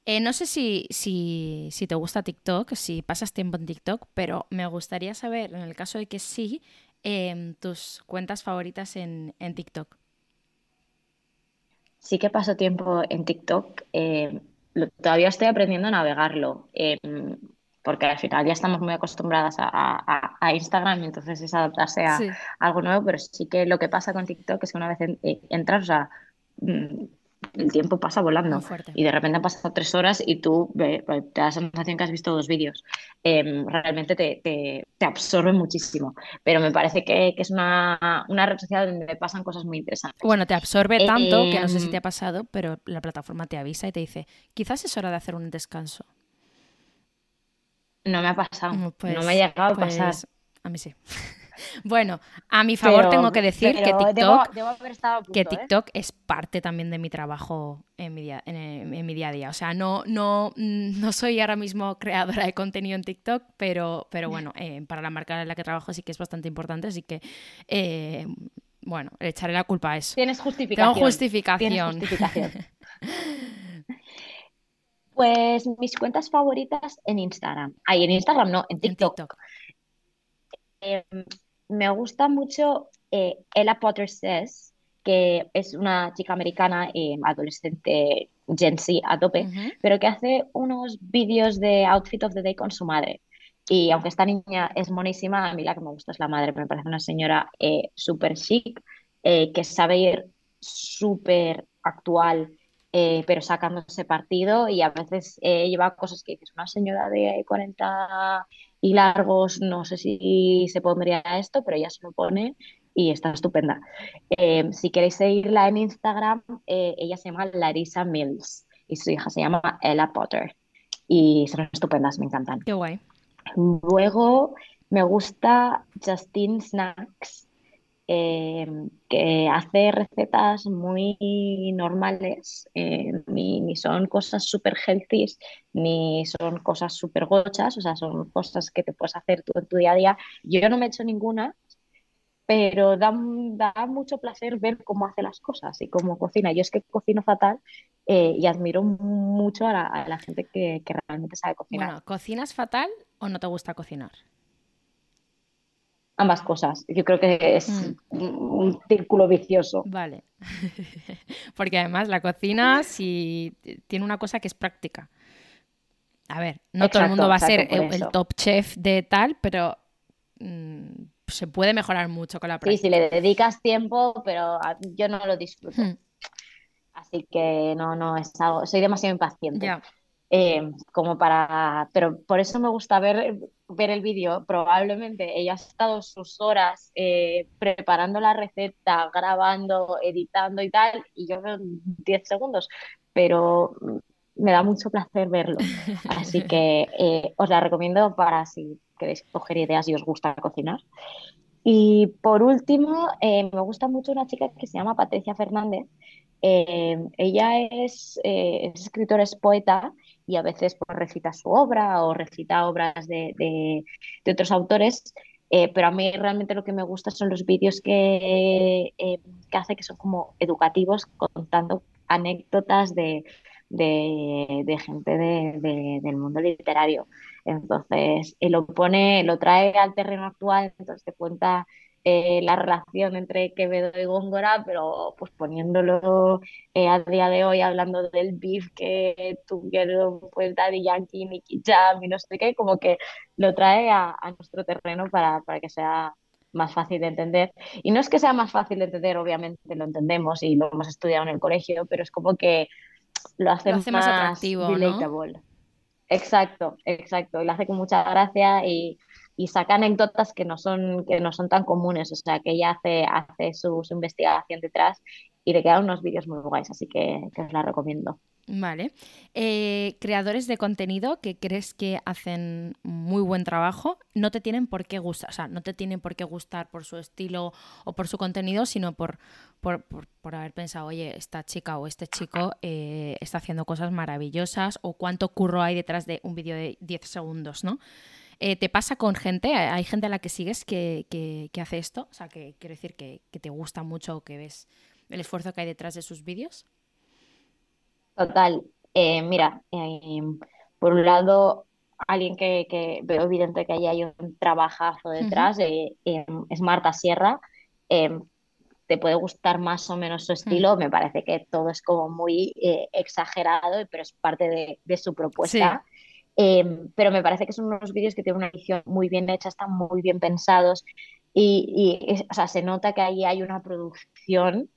Eh, no sé si, si, si, te gusta TikTok, si pasas tiempo en TikTok, pero me gustaría saber, en el caso de que sí, em, tus cuentas favoritas en, en TikTok. Sí que paso tiempo en TikTok. eh, lo- todavía estoy aprendiendo a navegarlo, eh, porque al final ya estamos muy acostumbradas a, a- a Instagram y entonces es adaptarse a Sí. algo nuevo, pero sí que lo que pasa con TikTok es que una vez en- eh, entras, o sea, mm, el tiempo pasa volando y de repente han pasado tres horas y tú te da la sensación que has visto dos vídeos. Eh, realmente te, te, te absorbe muchísimo, pero me parece que, que es una, una red social donde pasan cosas muy interesantes. Bueno, te absorbe tanto que no sé si Em, te ha pasado, pero la plataforma te avisa y te dice, quizás es hora de hacer un descanso. No me ha pasado, Mm, no pues- me ha llegado a pasar. pues, a mí sí. bueno, a mi favor Pero- tengo que decir que TikTok, debo, debo punto, ¿eh? TikTok es parte también de mi trabajo en mi día, en, en mi día a día. O sea, no, no, mm, no soy ahora mismo creadora de contenido en TikTok, pero, pero bueno, eh, para la marca en la que trabajo sí que es bastante importante, así que, eh, bueno, le echaré la culpa a eso. Tienes justificación. Tengo justificación. Tienes justificación. Pues mis cuentas favoritas en Instagram. Ay, en Instagram no, en En TikTok. TikTok. Eh, me gusta mucho eh, Ella Potter Says, que es una chica americana, eh, adolescente Gen Z a tope, pero que hace unos vídeos de outfit of the day con su madre. Y aunque esta niña es monísima, a mí la que me gusta es la madre, me parece una señora eh, súper chic, eh, que sabe ir súper actual, eh, pero sacándose partido y a veces eh, lleva cosas que dices, una señora de 40 y largos, no sé si se pondría esto, pero ella se lo pone y está estupenda. Eh, si queréis seguirla en Instagram, eh, ella se llama Larissa Mills y su hija se llama Ella Potter y son estupendas, me encantan. Qué guay. Luego me gusta Justine Snacks, eh, que hace recetas muy normales, eh, ni, son cosas súper healthy, ni son cosas súper gochas, o sea, son cosas que te puedes hacer tú en tu día a día. Yo no me he hecho ninguna, pero da, da mucho placer ver cómo hace las cosas y cómo cocina. Yo es que cocino fatal eh, y admiro mucho a la, a la gente que, que realmente sabe cocinar. Bueno, ¿cocinas fatal o no te gusta cocinar? Ambas cosas. Yo creo que es Mm. un círculo vicioso. Vale. Porque además la cocina sí tiene una cosa que es práctica. A ver, no todo el mundo va a ser el, top chef de tal, pero mm, se puede mejorar mucho con la Sí, práctica. si le dedicas tiempo, pero a- yo no lo disfruto. Hmm, Así que no, no es algo, soy demasiado impaciente. ya. Eh, como para, pero por eso me gusta ver, ver el vídeo. Probablemente ella ha estado sus horas eh, preparando la receta, grabando, editando y tal, y yo veo 10 segundos, pero me da mucho placer verlo. Así que eh, os la recomiendo para si queréis coger ideas y os gusta cocinar. Y por último, me gusta mucho una chica que se llama Patricia Fernández. Eh, ella es, eh, es escritora, es poeta y a veces pues, recita su obra o recita obras de, de- otros autores, eh, pero a mí realmente lo que me gusta son los vídeos que, eh, que hace que son como educativos, contando anécdotas de, de, gente de- de- del mundo literario. Entonces, él lo pone, lo trae al terreno actual, entonces te cuenta eh, la relación entre Quevedo y Góngora, pero pues poniéndolo eh, a día de hoy, hablando del beef que tuvieron pues Daddy Yankee, Nicky Jam y no sé qué, como que lo trae a, a nuestro terreno para, para que sea más fácil de entender. Y no es que sea más fácil de entender, obviamente lo entendemos y lo hemos estudiado en el colegio, pero es como que lo hace, Lo hace más atractivo, ¿no? Exacto, exacto. Y lo hace con mucha gracia y, y saca anécdotas que no son, que no son tan comunes. O sea, que ella hace, hace su, investigación detrás y le quedan unos vídeos muy guays, así que, que os la recomiendo. Vale. Eh, creadores de contenido que crees que hacen muy buen trabajo, no te tienen por qué gustar, o sea, no te tienen por qué gustar por su estilo o por su contenido, sino por, por, por- por haber pensado, oye, esta chica o este chico eh, está haciendo cosas maravillosas o cuánto curro hay detrás de un vídeo de 10 segundos, ¿no? Eh, ¿Te pasa con gente? ¿Hay gente a la que sigues que, que- que hace esto? O sea, que quiero decir que, que te gusta mucho o que ves el esfuerzo que hay detrás de sus vídeos. Total, eh, mira, eh, por un lado, alguien que, veo evidente que ahí hay un trabajazo detrás, eh, em, es Marta Sierra. Em, te puede gustar más o menos su estilo, me parece que todo es como muy eh, exagerado, pero es parte de, su propuesta. Em, pero me parece que son unos vídeos que tienen una edición muy bien hecha, están muy bien pensados y, o sea, se nota que ahí hay una producción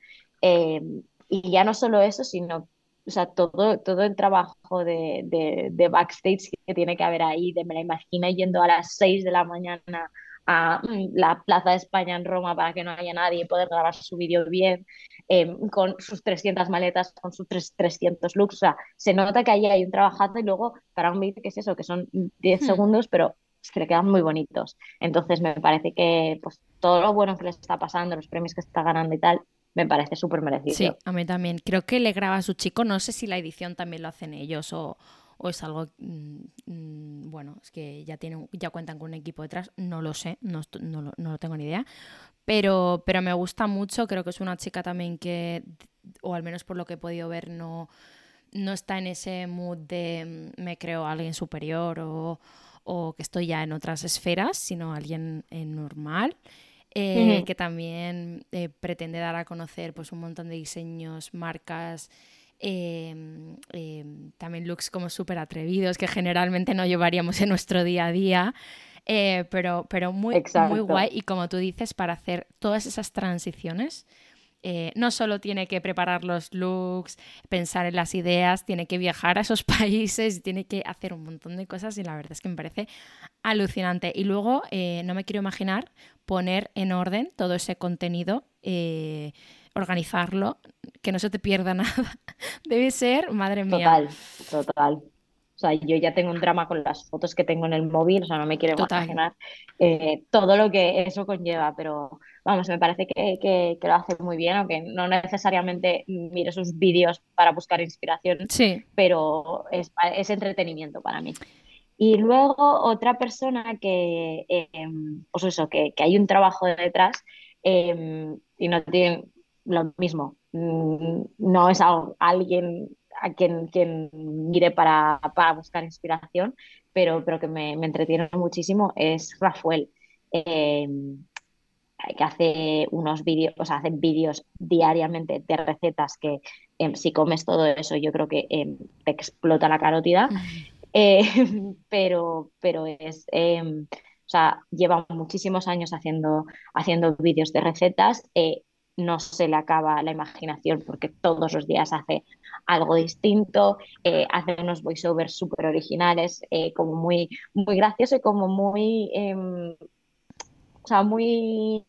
y ya no solo eso, sino o sea, todo, todo el trabajo de, de, backstage que tiene que haber ahí, de me la imagino yendo a las 6 de la mañana a mm, la Plaza de España en Roma para que no haya nadie y poder grabar su vídeo bien, em, con sus 300 maletas, con sus 300 looks. O sea, se nota que ahí hay un trabajazo y luego para un vídeo que es eso, que son 10 hmm. segundos, pero se le quedan muy bonitos. Entonces me parece que pues, todo lo bueno que le está pasando, los premios que está ganando y tal, me parece súper merecido. Sí, a mí también. Creo que le graba a su chico, no sé si la edición también lo hacen ellos o, es algo, mm, mm, bueno, es que ya, tienen, ya cuentan con un equipo detrás, no lo sé, no, no, lo tengo ni idea, pero, pero me gusta mucho, creo que es una chica también que, o al menos por lo que he podido ver, no, no está en ese mood de mm, me creo alguien superior o, o que estoy ya en otras esferas, sino alguien eh, normal. Eh, que también eh, pretende dar a conocer pues, un montón de diseños, marcas, em, em, también looks como súper atrevidos que generalmente no llevaríamos en nuestro día a día. Eh, pero, pero muy, muy guay y como tú dices, para hacer todas esas transiciones, eh, no solo tiene que preparar los looks, pensar en las ideas, tiene que viajar a esos países, tiene que hacer un montón de cosas y la verdad es que me parece alucinante. Y luego, eh, no me quiero imaginar poner en orden todo ese contenido, eh, organizarlo, que no se te pierda nada. Debe ser, madre mía. Total, total. O sea, yo ya tengo un drama con las fotos que tengo en el móvil, o sea, no me quiero imaginar todo lo que eso conlleva, pero vamos, me parece que, lo hace muy bien, aunque no necesariamente mire sus vídeos para buscar inspiración, sí. pero es, entretenimiento para mí. Y luego otra persona que, em, pues eso, que, hay un trabajo detrás em, y no tiene lo mismo, mm, no es alguien a quien, quien mire para, buscar inspiración, pero, pero que me, me entretiene muchísimo, es Rafael. Em, que hace unos vídeos, o sea, hacen vídeos diariamente de recetas que em, si comes todo eso yo creo que em, te explota la carótida, pero, pero es, o sea, lleva muchísimos años haciendo, haciendo vídeos de recetas, eh, no se le acaba la imaginación porque todos los días hace algo distinto, eh, hace unos voiceovers súper originales, como muy, muy gracioso y como muy o sea, muy,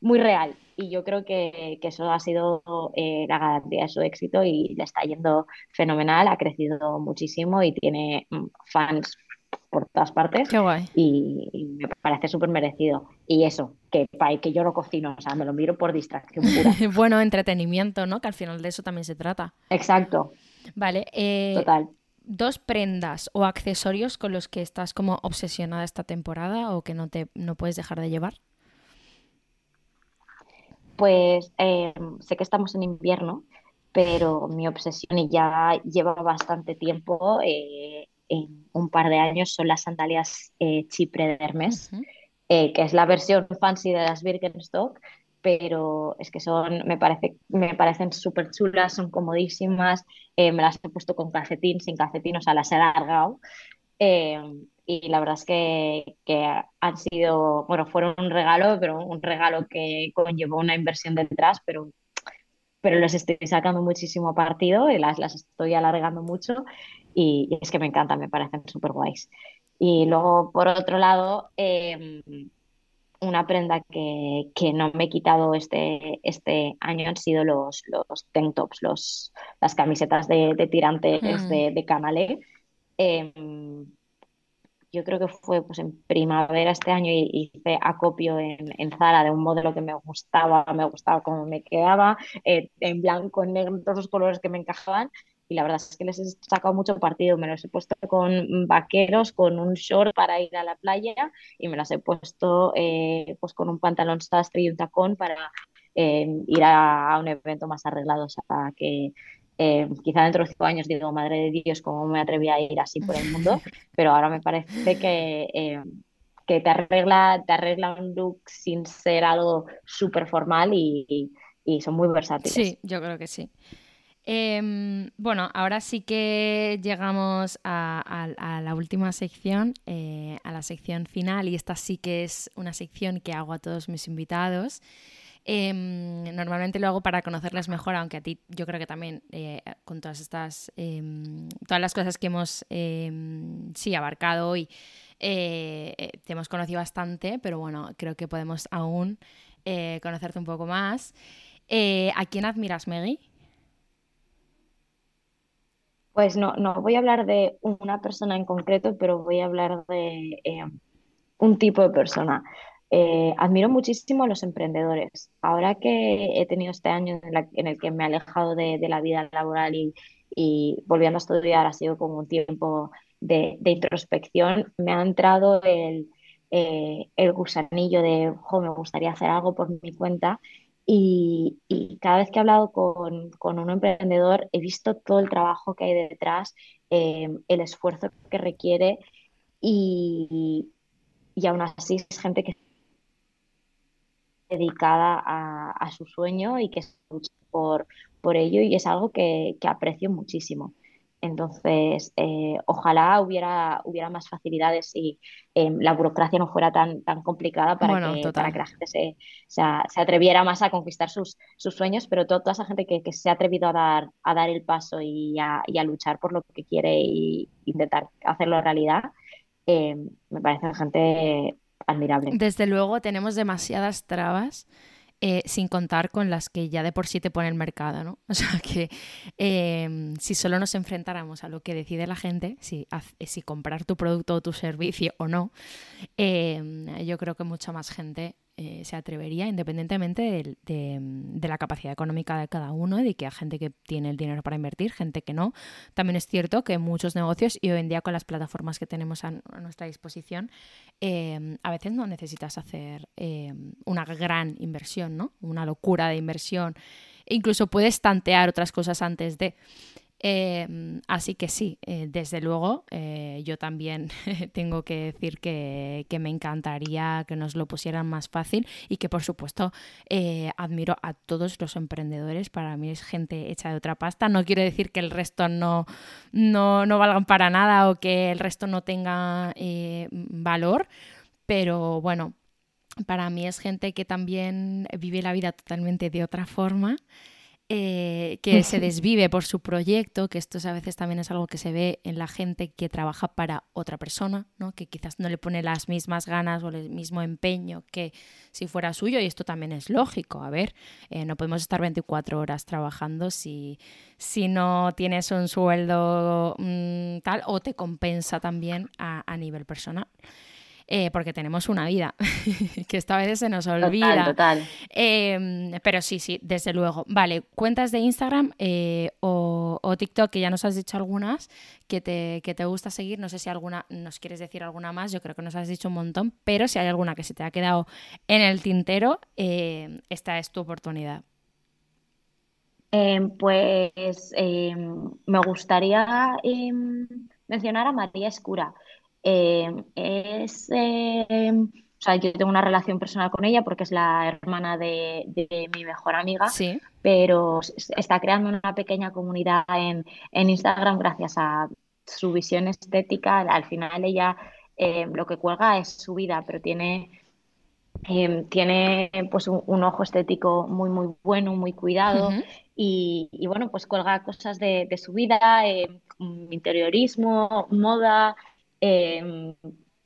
muy real. Y yo creo que, eso ha sido eh, la garantía de su éxito y le está yendo fenomenal, ha crecido muchísimo y tiene mm, fans por todas partes. Qué guay. Y, me parece súper merecido. Y eso, que, que yo no cocino, o sea, me lo miro por distracción pura. bueno, entretenimiento, ¿no? Que al final de eso también se trata. Exacto. Vale. Eh, Total dos prendas o accesorios con los que estás como obsesionada esta temporada o que no te no puedes dejar de llevar? Pues eh, sé que estamos en invierno, pero mi obsesión y ya lleva bastante tiempo, eh, en un par de años, son las sandalias eh, Chipre de Hermes, que es la versión fancy de las Birkenstock, pero es que son, me, parece, me parecen súper chulas, son comodísimas, eh, me las he puesto con calcetín, sin calcetín, o sea, las he alargado. Eh, y la verdad es que, que, han sido, bueno, fueron un regalo, pero un regalo que conllevó una inversión detrás, pero, pero les estoy sacando muchísimo partido y las, las estoy alargando mucho y, es que me encantan, me parecen súper guays. Y luego, por otro lado, eh, una prenda que, no me he quitado este, este año han sido los, los tank tops, los, las camisetas de, de tirantes mm. de, de Canalé. Em, yo creo que fue pues, en primavera este año y hice acopio en, en, Zara de un modelo que me gustaba, me gustaba cómo me quedaba, eh, en blanco, en negro, todos los colores que me encajaban y la verdad es que les he sacado mucho partido. Me los he puesto con vaqueros, con un short para ir a la playa y me las he puesto eh, pues con un pantalón sastre y un tacón para, ir a, un evento más arreglado, o sea, que quizá dentro de cinco años digo, madre de Dios, ¿cómo me atreví a ir así por el mundo? Pero ahora me parece que que te arregla, te arregla un look sin ser algo súper formal y, son muy versátiles. Sí, yo creo que sí. Em, bueno, ahora sí que llegamos a, la última sección, eh, a la sección final, y esta sí que es una sección que hago a todos mis invitados. Em, normalmente lo hago para conocerles mejor, aunque a ti yo creo que también eh, con todas estas, em, todas las cosas que hemos sí abarcado hoy, eh, te hemos conocido bastante, pero bueno, creo que podemos aún conocerte un poco más. ¿A quién admiras, Meggy? Pues no, no voy a hablar de una persona en concreto, pero voy a hablar de un tipo de persona. admiro muchísimo a los emprendedores. Ahora que he tenido este año en, el que me he alejado de, la vida laboral y, y, volviendo a estudiar, ha sido como un tiempo de, introspección, me ha entrado el, eh, el gusanillo de, jo, me gustaría hacer algo por mi cuenta. Y, cada vez que he hablado con, un emprendedor, he visto todo el trabajo que hay detrás, eh, el esfuerzo que requiere y, y aún así es gente que dedicada a, su sueño y que lucha por, por ello y es algo que aprecio muchísimo. Entonces, eh, ojalá hubiera, hubiera más facilidades y eh, la burocracia no fuera tan, tan complicada para, que, para que la gente se, se, atreviera más a conquistar sus, sus sueños, pero toda esa gente que, que, se ha atrevido a dar, a dar el paso y a, y a luchar por lo que quiere e intentar hacerlo realidad, eh, me parece gente admirable. Desde luego tenemos demasiadas trabas eh, sin contar con las que ya de por sí te pone el mercado, ¿no? O sea que em, si solo nos enfrentáramos a lo que decide la gente, si, comprar tu producto o tu servicio o no, em, yo creo que mucha más gente eh, se atrevería, independientemente de, la capacidad económica de cada uno de que hay gente que tiene el dinero para invertir, gente que no. También es cierto que muchos negocios, y hoy en día con las plataformas que tenemos a, nuestra disposición, em, a veces no necesitas hacer em, una gran inversión, ¿no? Una locura de inversión. E incluso puedes tantear otras cosas antes de. Em, así que sí, eh, desde luego, eh, yo también tengo que decir que, me encantaría que nos lo pusieran más fácil y que por supuesto eh, admiro a todos los emprendedores. Para mí es gente hecha de otra pasta. No quiero decir que el resto no, no, no valgan para nada o que el resto no tenga valor, pero bueno, para mí es gente que también vive la vida totalmente de otra forma. Eh, que se desvive por su proyecto, que esto a veces también es algo que se ve en la gente que trabaja para otra persona, ¿no? que quizás no le pone las mismas ganas o el mismo empeño que si fuera suyo, y esto también es lógico. A ver, eh, no podemos estar 24 horas trabajando si, si no tienes un sueldo mm, tal o te compensa también a, a nivel personal. Eh, porque tenemos una vida, que esta vez se nos olvida. Total, em, pero sí, sí, desde luego. Vale, cuentas de Instagram eh, o, TikTok, que ya nos has dicho algunas, que te, que te gusta seguir. No sé si alguna nos quieres decir alguna más, yo creo que nos has dicho un montón, pero si hay alguna que se te ha quedado en el tintero, eh, esta es tu oportunidad. Em, pues em, me gustaría mencionar a María Escura. Em, es, em, o sea, yo tengo una relación personal con ella porque es la hermana de, mi mejor amiga, sí. pero está creando una pequeña comunidad en, Instagram gracias a su visión estética. Al final ella em, lo que cuelga es su vida, pero tiene tiene pues un, ojo estético muy muy bueno, muy cuidado y, bueno, pues cuelga cosas de, de su vida, interiorismo, moda, Em,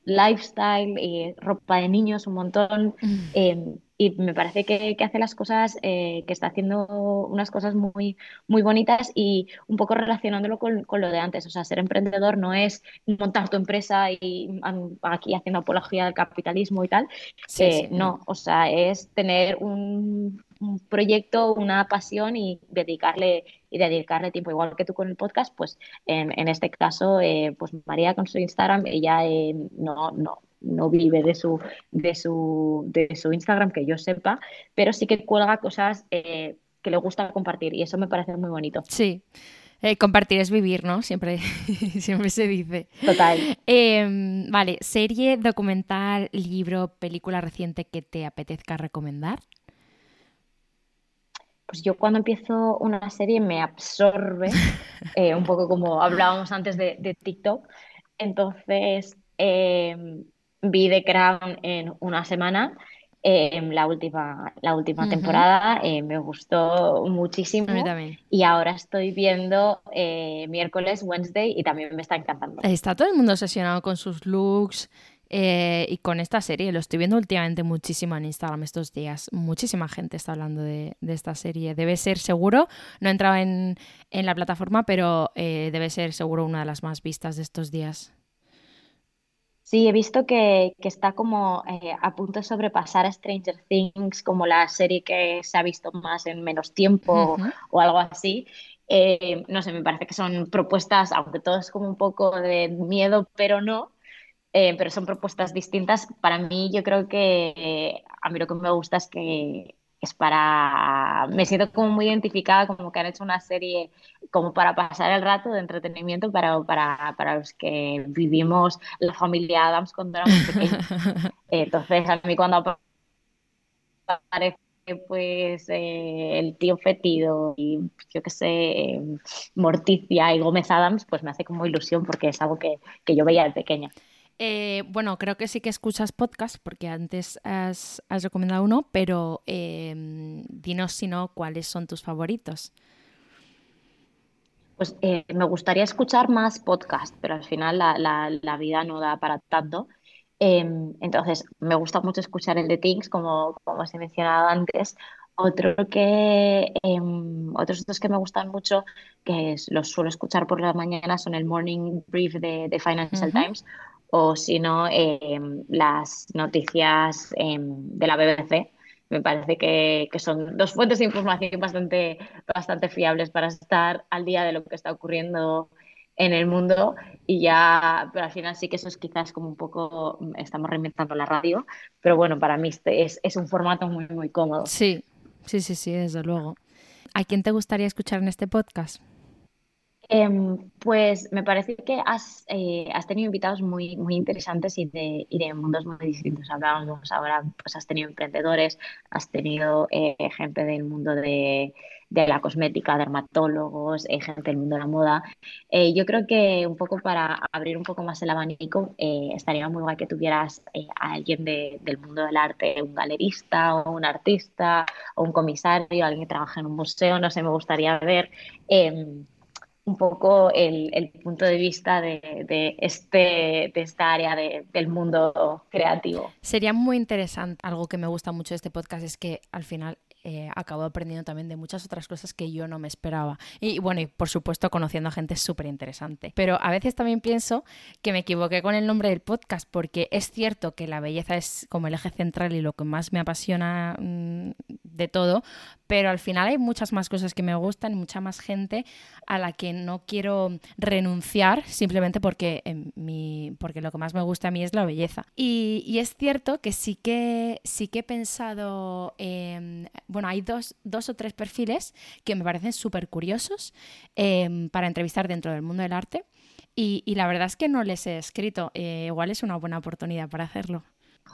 lifestyle, y ropa de niños, un montón. Mm. Em, y me parece que, hace las cosas, eh, que está haciendo unas cosas muy, muy bonitas y un poco relacionándolo con, lo de antes. O sea, ser emprendedor no es montar tu empresa y aquí haciendo apología del capitalismo y tal. Eh, no, o sea, es tener un proyecto, una pasión y dedicarle y dedicarle tiempo, igual que tú con el podcast, pues en, este caso, eh, pues María con su Instagram, ella eh, no, no, no vive de su, de, su, de su Instagram, que yo sepa, pero sí que cuelga cosas eh, que le gusta compartir y eso me parece muy bonito. Sí. Eh, compartir es vivir, ¿no? Siempre, siempre se dice. Total. Em, vale, serie, documental, libro, película reciente que te apetezca recomendar. Pues yo cuando empiezo una serie me absorbe, eh, un poco como hablábamos antes de, TikTok. Entonces em, vi The Crown en una semana la última, la última temporada. Eh, me gustó muchísimo. Y ahora estoy viendo eh, miércoles, Wednesday y también me está encantando. Está todo el mundo obsesionado con sus looks. Eh, y con esta serie, lo estoy viendo últimamente muchísimo en Instagram estos días. Muchísima gente está hablando de, esta serie. Debe ser seguro, no he entrado en, en la plataforma, pero debe ser seguro una de las más vistas de estos días. Sí, he visto que, está como eh, a punto de sobrepasar a Stranger Things como la serie que se ha visto más en menos tiempo o algo así. Eh, no sé, me parece que son propuestas, aunque todo es como un poco de miedo, pero no, eh, pero son propuestas distintas. Para mí, yo creo que a mí lo que me gusta es que es para, me siento como muy identificada, como que han hecho una serie como para pasar el rato de entretenimiento para, para, para los que vivimos la familia Adams cuando éramos pequeños. Entonces, a mí cuando aparece pues eh, el tío Fetido y yo qué sé, Morticia y Gómez Adams, pues me hace como ilusión porque es algo que, que yo veía de pequeña. Eh, bueno, creo que sí que escuchas podcast porque antes has, recomendado uno, pero em, dinos si no cuáles son tus favoritos. Pues eh, me gustaría escuchar más podcast, pero al final la, vida no da para tanto. Em, entonces, me gusta mucho escuchar el de Things, como, como os he mencionado antes. Otro que, em, otros dos que me gustan mucho, que los suelo escuchar por la mañana, son el Morning Brief de, Financial Times o si no, em, las noticias em, de la BBC. Me parece que, son dos fuentes de información bastante, bastante fiables para estar al día de lo que está ocurriendo en el mundo y ya, pero al final sí que eso es quizás como un poco, estamos reinventando la radio, pero bueno, para mí este es, es un formato muy, muy cómodo. Sí, sí, sí, sí, desde luego. ¿A quién te gustaría escuchar en este podcast? Em, pues me parece que has, eh, has tenido invitados muy, muy interesantes y de, y de mundos muy distintos. Hablábamos ahora, pues has tenido emprendedores, has tenido eh, gente del mundo de, de, la cosmética, dermatólogos, eh, gente del mundo de la moda. yo creo que un poco para abrir un poco más el abanico, estaría muy guay que tuvieras a alguien del mundo del arte, un galerista o un artista o un comisario, alguien que trabaja en un museo, no sé, me gustaría ver em, un poco el, punto de vista de, este, de esta área del mundo creativo. Sería muy interesante. Algo que me gusta mucho de este podcast es que al final eh, acabo aprendiendo también de muchas otras cosas que yo no me esperaba. Y bueno, y por supuesto conociendo a gente súper interesante. Pero a veces también pienso que me equivoqué con el nombre del podcast porque es cierto que la belleza es como el eje central y lo que más me apasiona mm, de todo, pero al final hay muchas más cosas que me gustan mucha más gente a la que no quiero renunciar simplemente porque, mi, porque lo que más me gusta a mí es la belleza. Y, es cierto que sí que, sí que he pensado, bueno, hay dos, dos, o tres perfiles que me parecen súper curiosos em, para entrevistar dentro del mundo del arte. Y, la verdad es que no les he escrito. Eh, igual es una buena oportunidad para hacerlo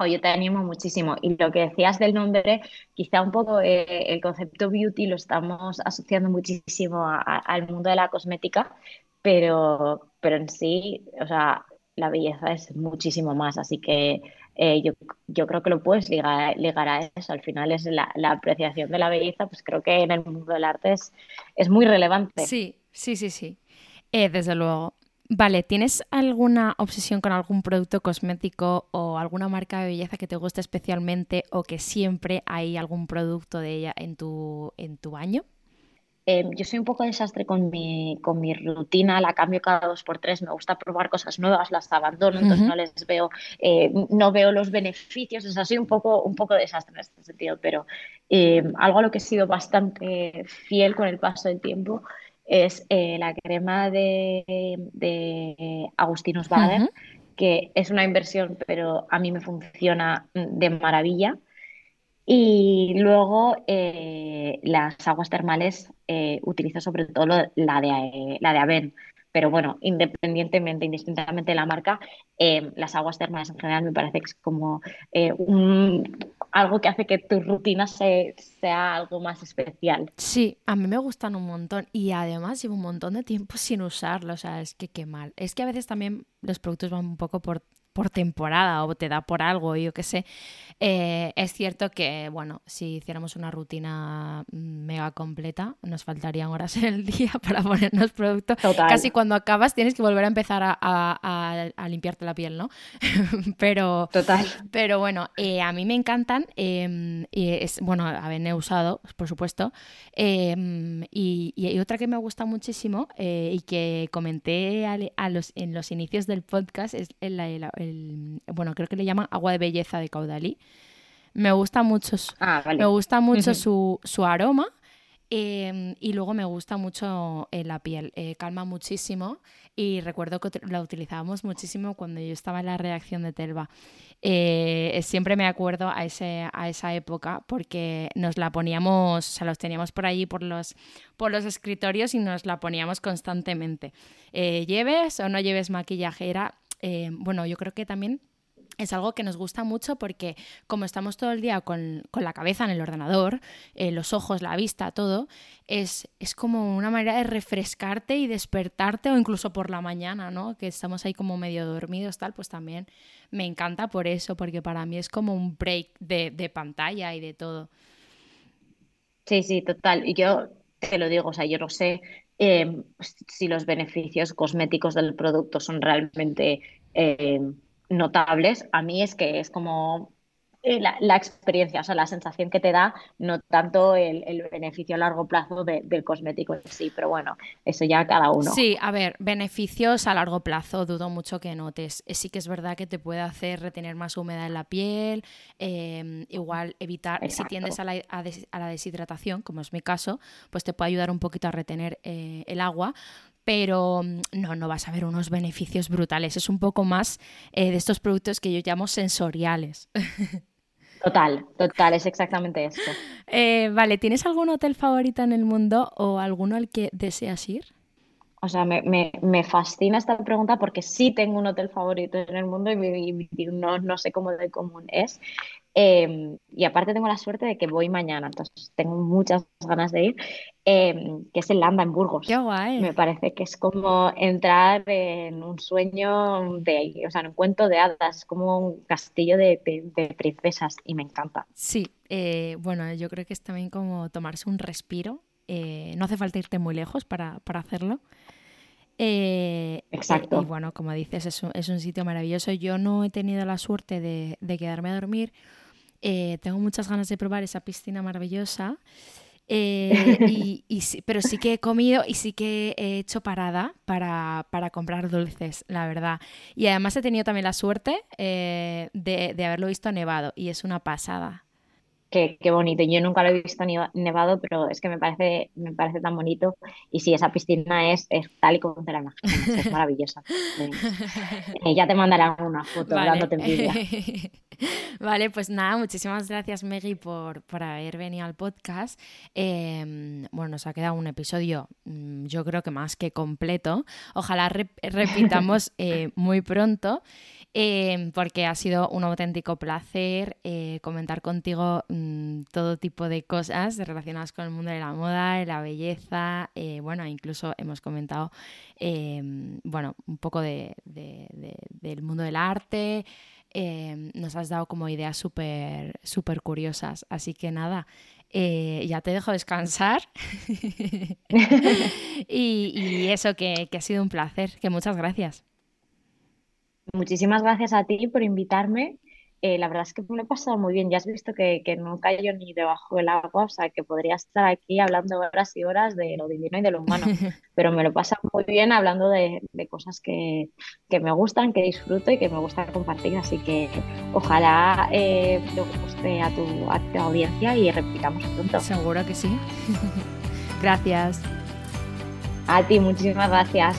yo te animo muchísimo. Y lo que decías del nombre, quizá un poco eh, el concepto beauty lo estamos asociando muchísimo al mundo de la cosmética, pero, pero en sí, o sea, la belleza es muchísimo más. Así que eh, yo, yo, creo que lo puedes ligar, ligar, a eso. Al final es la, apreciación de la belleza, pues creo que en el mundo del arte es, es muy relevante. Sí, sí, sí, sí. Eh, desde luego. Vale, ¿tienes alguna obsesión con algún producto cosmético o alguna marca de belleza que te guste especialmente o que siempre hay algún producto de ella en tu, en tu baño? Em, yo soy un poco desastre con mi, con mi rutina, la cambio cada dos por tres, me gusta probar cosas nuevas, las abandono, entonces no les veo, eh, no veo los beneficios, o sea, soy un poco, un poco desastre en este sentido, pero em, algo a lo que he sido bastante fiel con el paso del tiempo es eh, la crema de, de Agustinus Bader, que es una inversión, pero a mí me funciona de maravilla. Y luego eh, las aguas termales eh, utilizo sobre todo la de, la de Aven. Pero bueno, independientemente, indistintamente de la marca, eh, las aguas termales en general me parece que es como algo que hace que tu rutina sea algo más especial. Sí, a mí me gustan un montón y además llevo un montón de tiempo sin usarlo, o sea, es que qué mal. Es que a veces también los productos van un poco por por temporada o te da por algo, yo qué sé. Eh, es cierto que, bueno, si hiciéramos una rutina mega completa, nos faltarían horas en el día para ponernos producto. Casi cuando acabas tienes que volver a empezar a, limpiarte la piel, ¿no? pero, Total. Pero bueno, eh, a mí me encantan. Em, y es, bueno, he usado, por supuesto. Em, y, y, otra que me gusta muchísimo eh, y que comenté a, los, en los inicios del podcast es la, la bueno, creo que le llaman agua de belleza de caudalí. Me gusta mucho, su, ah, me gusta mucho su, su, aroma em, y luego me gusta mucho eh, la piel. Eh, calma muchísimo y recuerdo que la utilizábamos muchísimo cuando yo estaba en la reacción de Telva. Eh, siempre me acuerdo a, ese, a esa época porque nos la poníamos, o sea, los teníamos por allí por los, por los escritorios y nos la poníamos constantemente. lleves o no lleves maquillaje, era eh, bueno, yo creo que también es algo que nos gusta mucho porque como estamos todo el día con, la cabeza en el ordenador, eh, los ojos, la vista, todo, es, es, como una manera de refrescarte y despertarte o incluso por la mañana, ¿no? Que estamos ahí como medio dormidos, tal, pues también me encanta por eso, porque para mí es como un break de, pantalla y de todo. Sí, sí, total. Y yo te lo digo, o sea, yo no sé eh, si los beneficios cosméticos del producto son realmente eh, notables. A mí es que es como eh, la, experiencia, o sea, la sensación que te da, no tanto el, beneficio a largo plazo del cosmético en sí, pero bueno, eso ya cada uno. Sí, a ver, beneficios a largo plazo, dudo mucho que notes. Eh, sí que es verdad que te puede hacer retener más humedad en la piel, em, igual evitar, si tiendes a la, a, la, deshidratación, como es mi caso, pues te puede ayudar un poquito a retener eh, el agua, pero mm, no, no vas a ver unos beneficios brutales. Es un poco más de estos productos que yo llamo sensoriales. Total, total, es exactamente eso. Eh, vale, ¿tienes algún hotel favorito en el mundo o alguno al que deseas ir? O sea, me, me, fascina esta pregunta porque sí tengo un hotel favorito en el mundo y, no, no, sé cómo de común es. Em, y aparte tengo la suerte de que voy mañana, entonces tengo muchas ganas de ir, em, que es el Lamba en Burgos. Qué guay. Me parece que es como entrar en un sueño de, o sea, en un cuento de hadas, es como un castillo de, princesas y me encanta. Sí, eh, bueno, yo creo que es también como tomarse un respiro. Eh, no hace falta irte muy lejos para, para hacerlo. Eh, Exacto. Y, bueno, como dices, es un, es un, sitio maravilloso. Yo no he tenido la suerte de, de quedarme a dormir eh, tengo muchas ganas de probar esa piscina maravillosa. Eh, y, pero sí que he comido y sí que he hecho parada para, para comprar dulces, la verdad. Y además he tenido también la suerte eh, de, de haberlo visto nevado y es una pasada. Qué, qué, bonito. Yo nunca lo he visto nevado, pero es que me parece, me parece tan bonito. Y sí, esa piscina es, es tal y como te la imaginas, es maravillosa. Eh, ya te mandaré una foto dándote envidia. vale, pues nada, muchísimas gracias Meggy por, por haber venido al podcast. Em, bueno, nos ha quedado un episodio, mm, yo creo que más que completo. Ojalá repitamos eh, muy pronto. Em, porque ha sido un auténtico placer eh, comentar contigo mm, todo tipo de cosas relacionadas con el mundo de la moda, de la belleza, eh, bueno, incluso hemos comentado, em, bueno, un poco de, del mundo del arte. Em, nos has dado como ideas súper súper curiosas. Así que nada, eh, ya te dejo descansar. y, eso, que, que ha sido un placer, que muchas gracias. Muchísimas gracias a ti por invitarme. Eh, la verdad es que me lo he pasado muy bien. Ya has visto que, que no cayó ni debajo del agua, o sea, que podría estar aquí hablando horas y horas de lo divino y de lo humano. Pero me lo pasa muy bien hablando de, cosas que, me gustan, que disfruto y que me gusta compartir. Así que ojalá eh, te guste a tu, a tu audiencia y repitamos pronto. Seguro que sí. gracias. A ti, muchísimas gracias.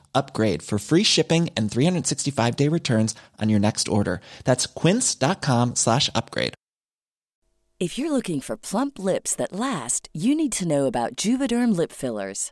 upgrade for free shipping and 365 day returns on your next order. That's quince.com slash upgrade. If you're looking for plump lips that last, you need to know about Juvederm lip fillers.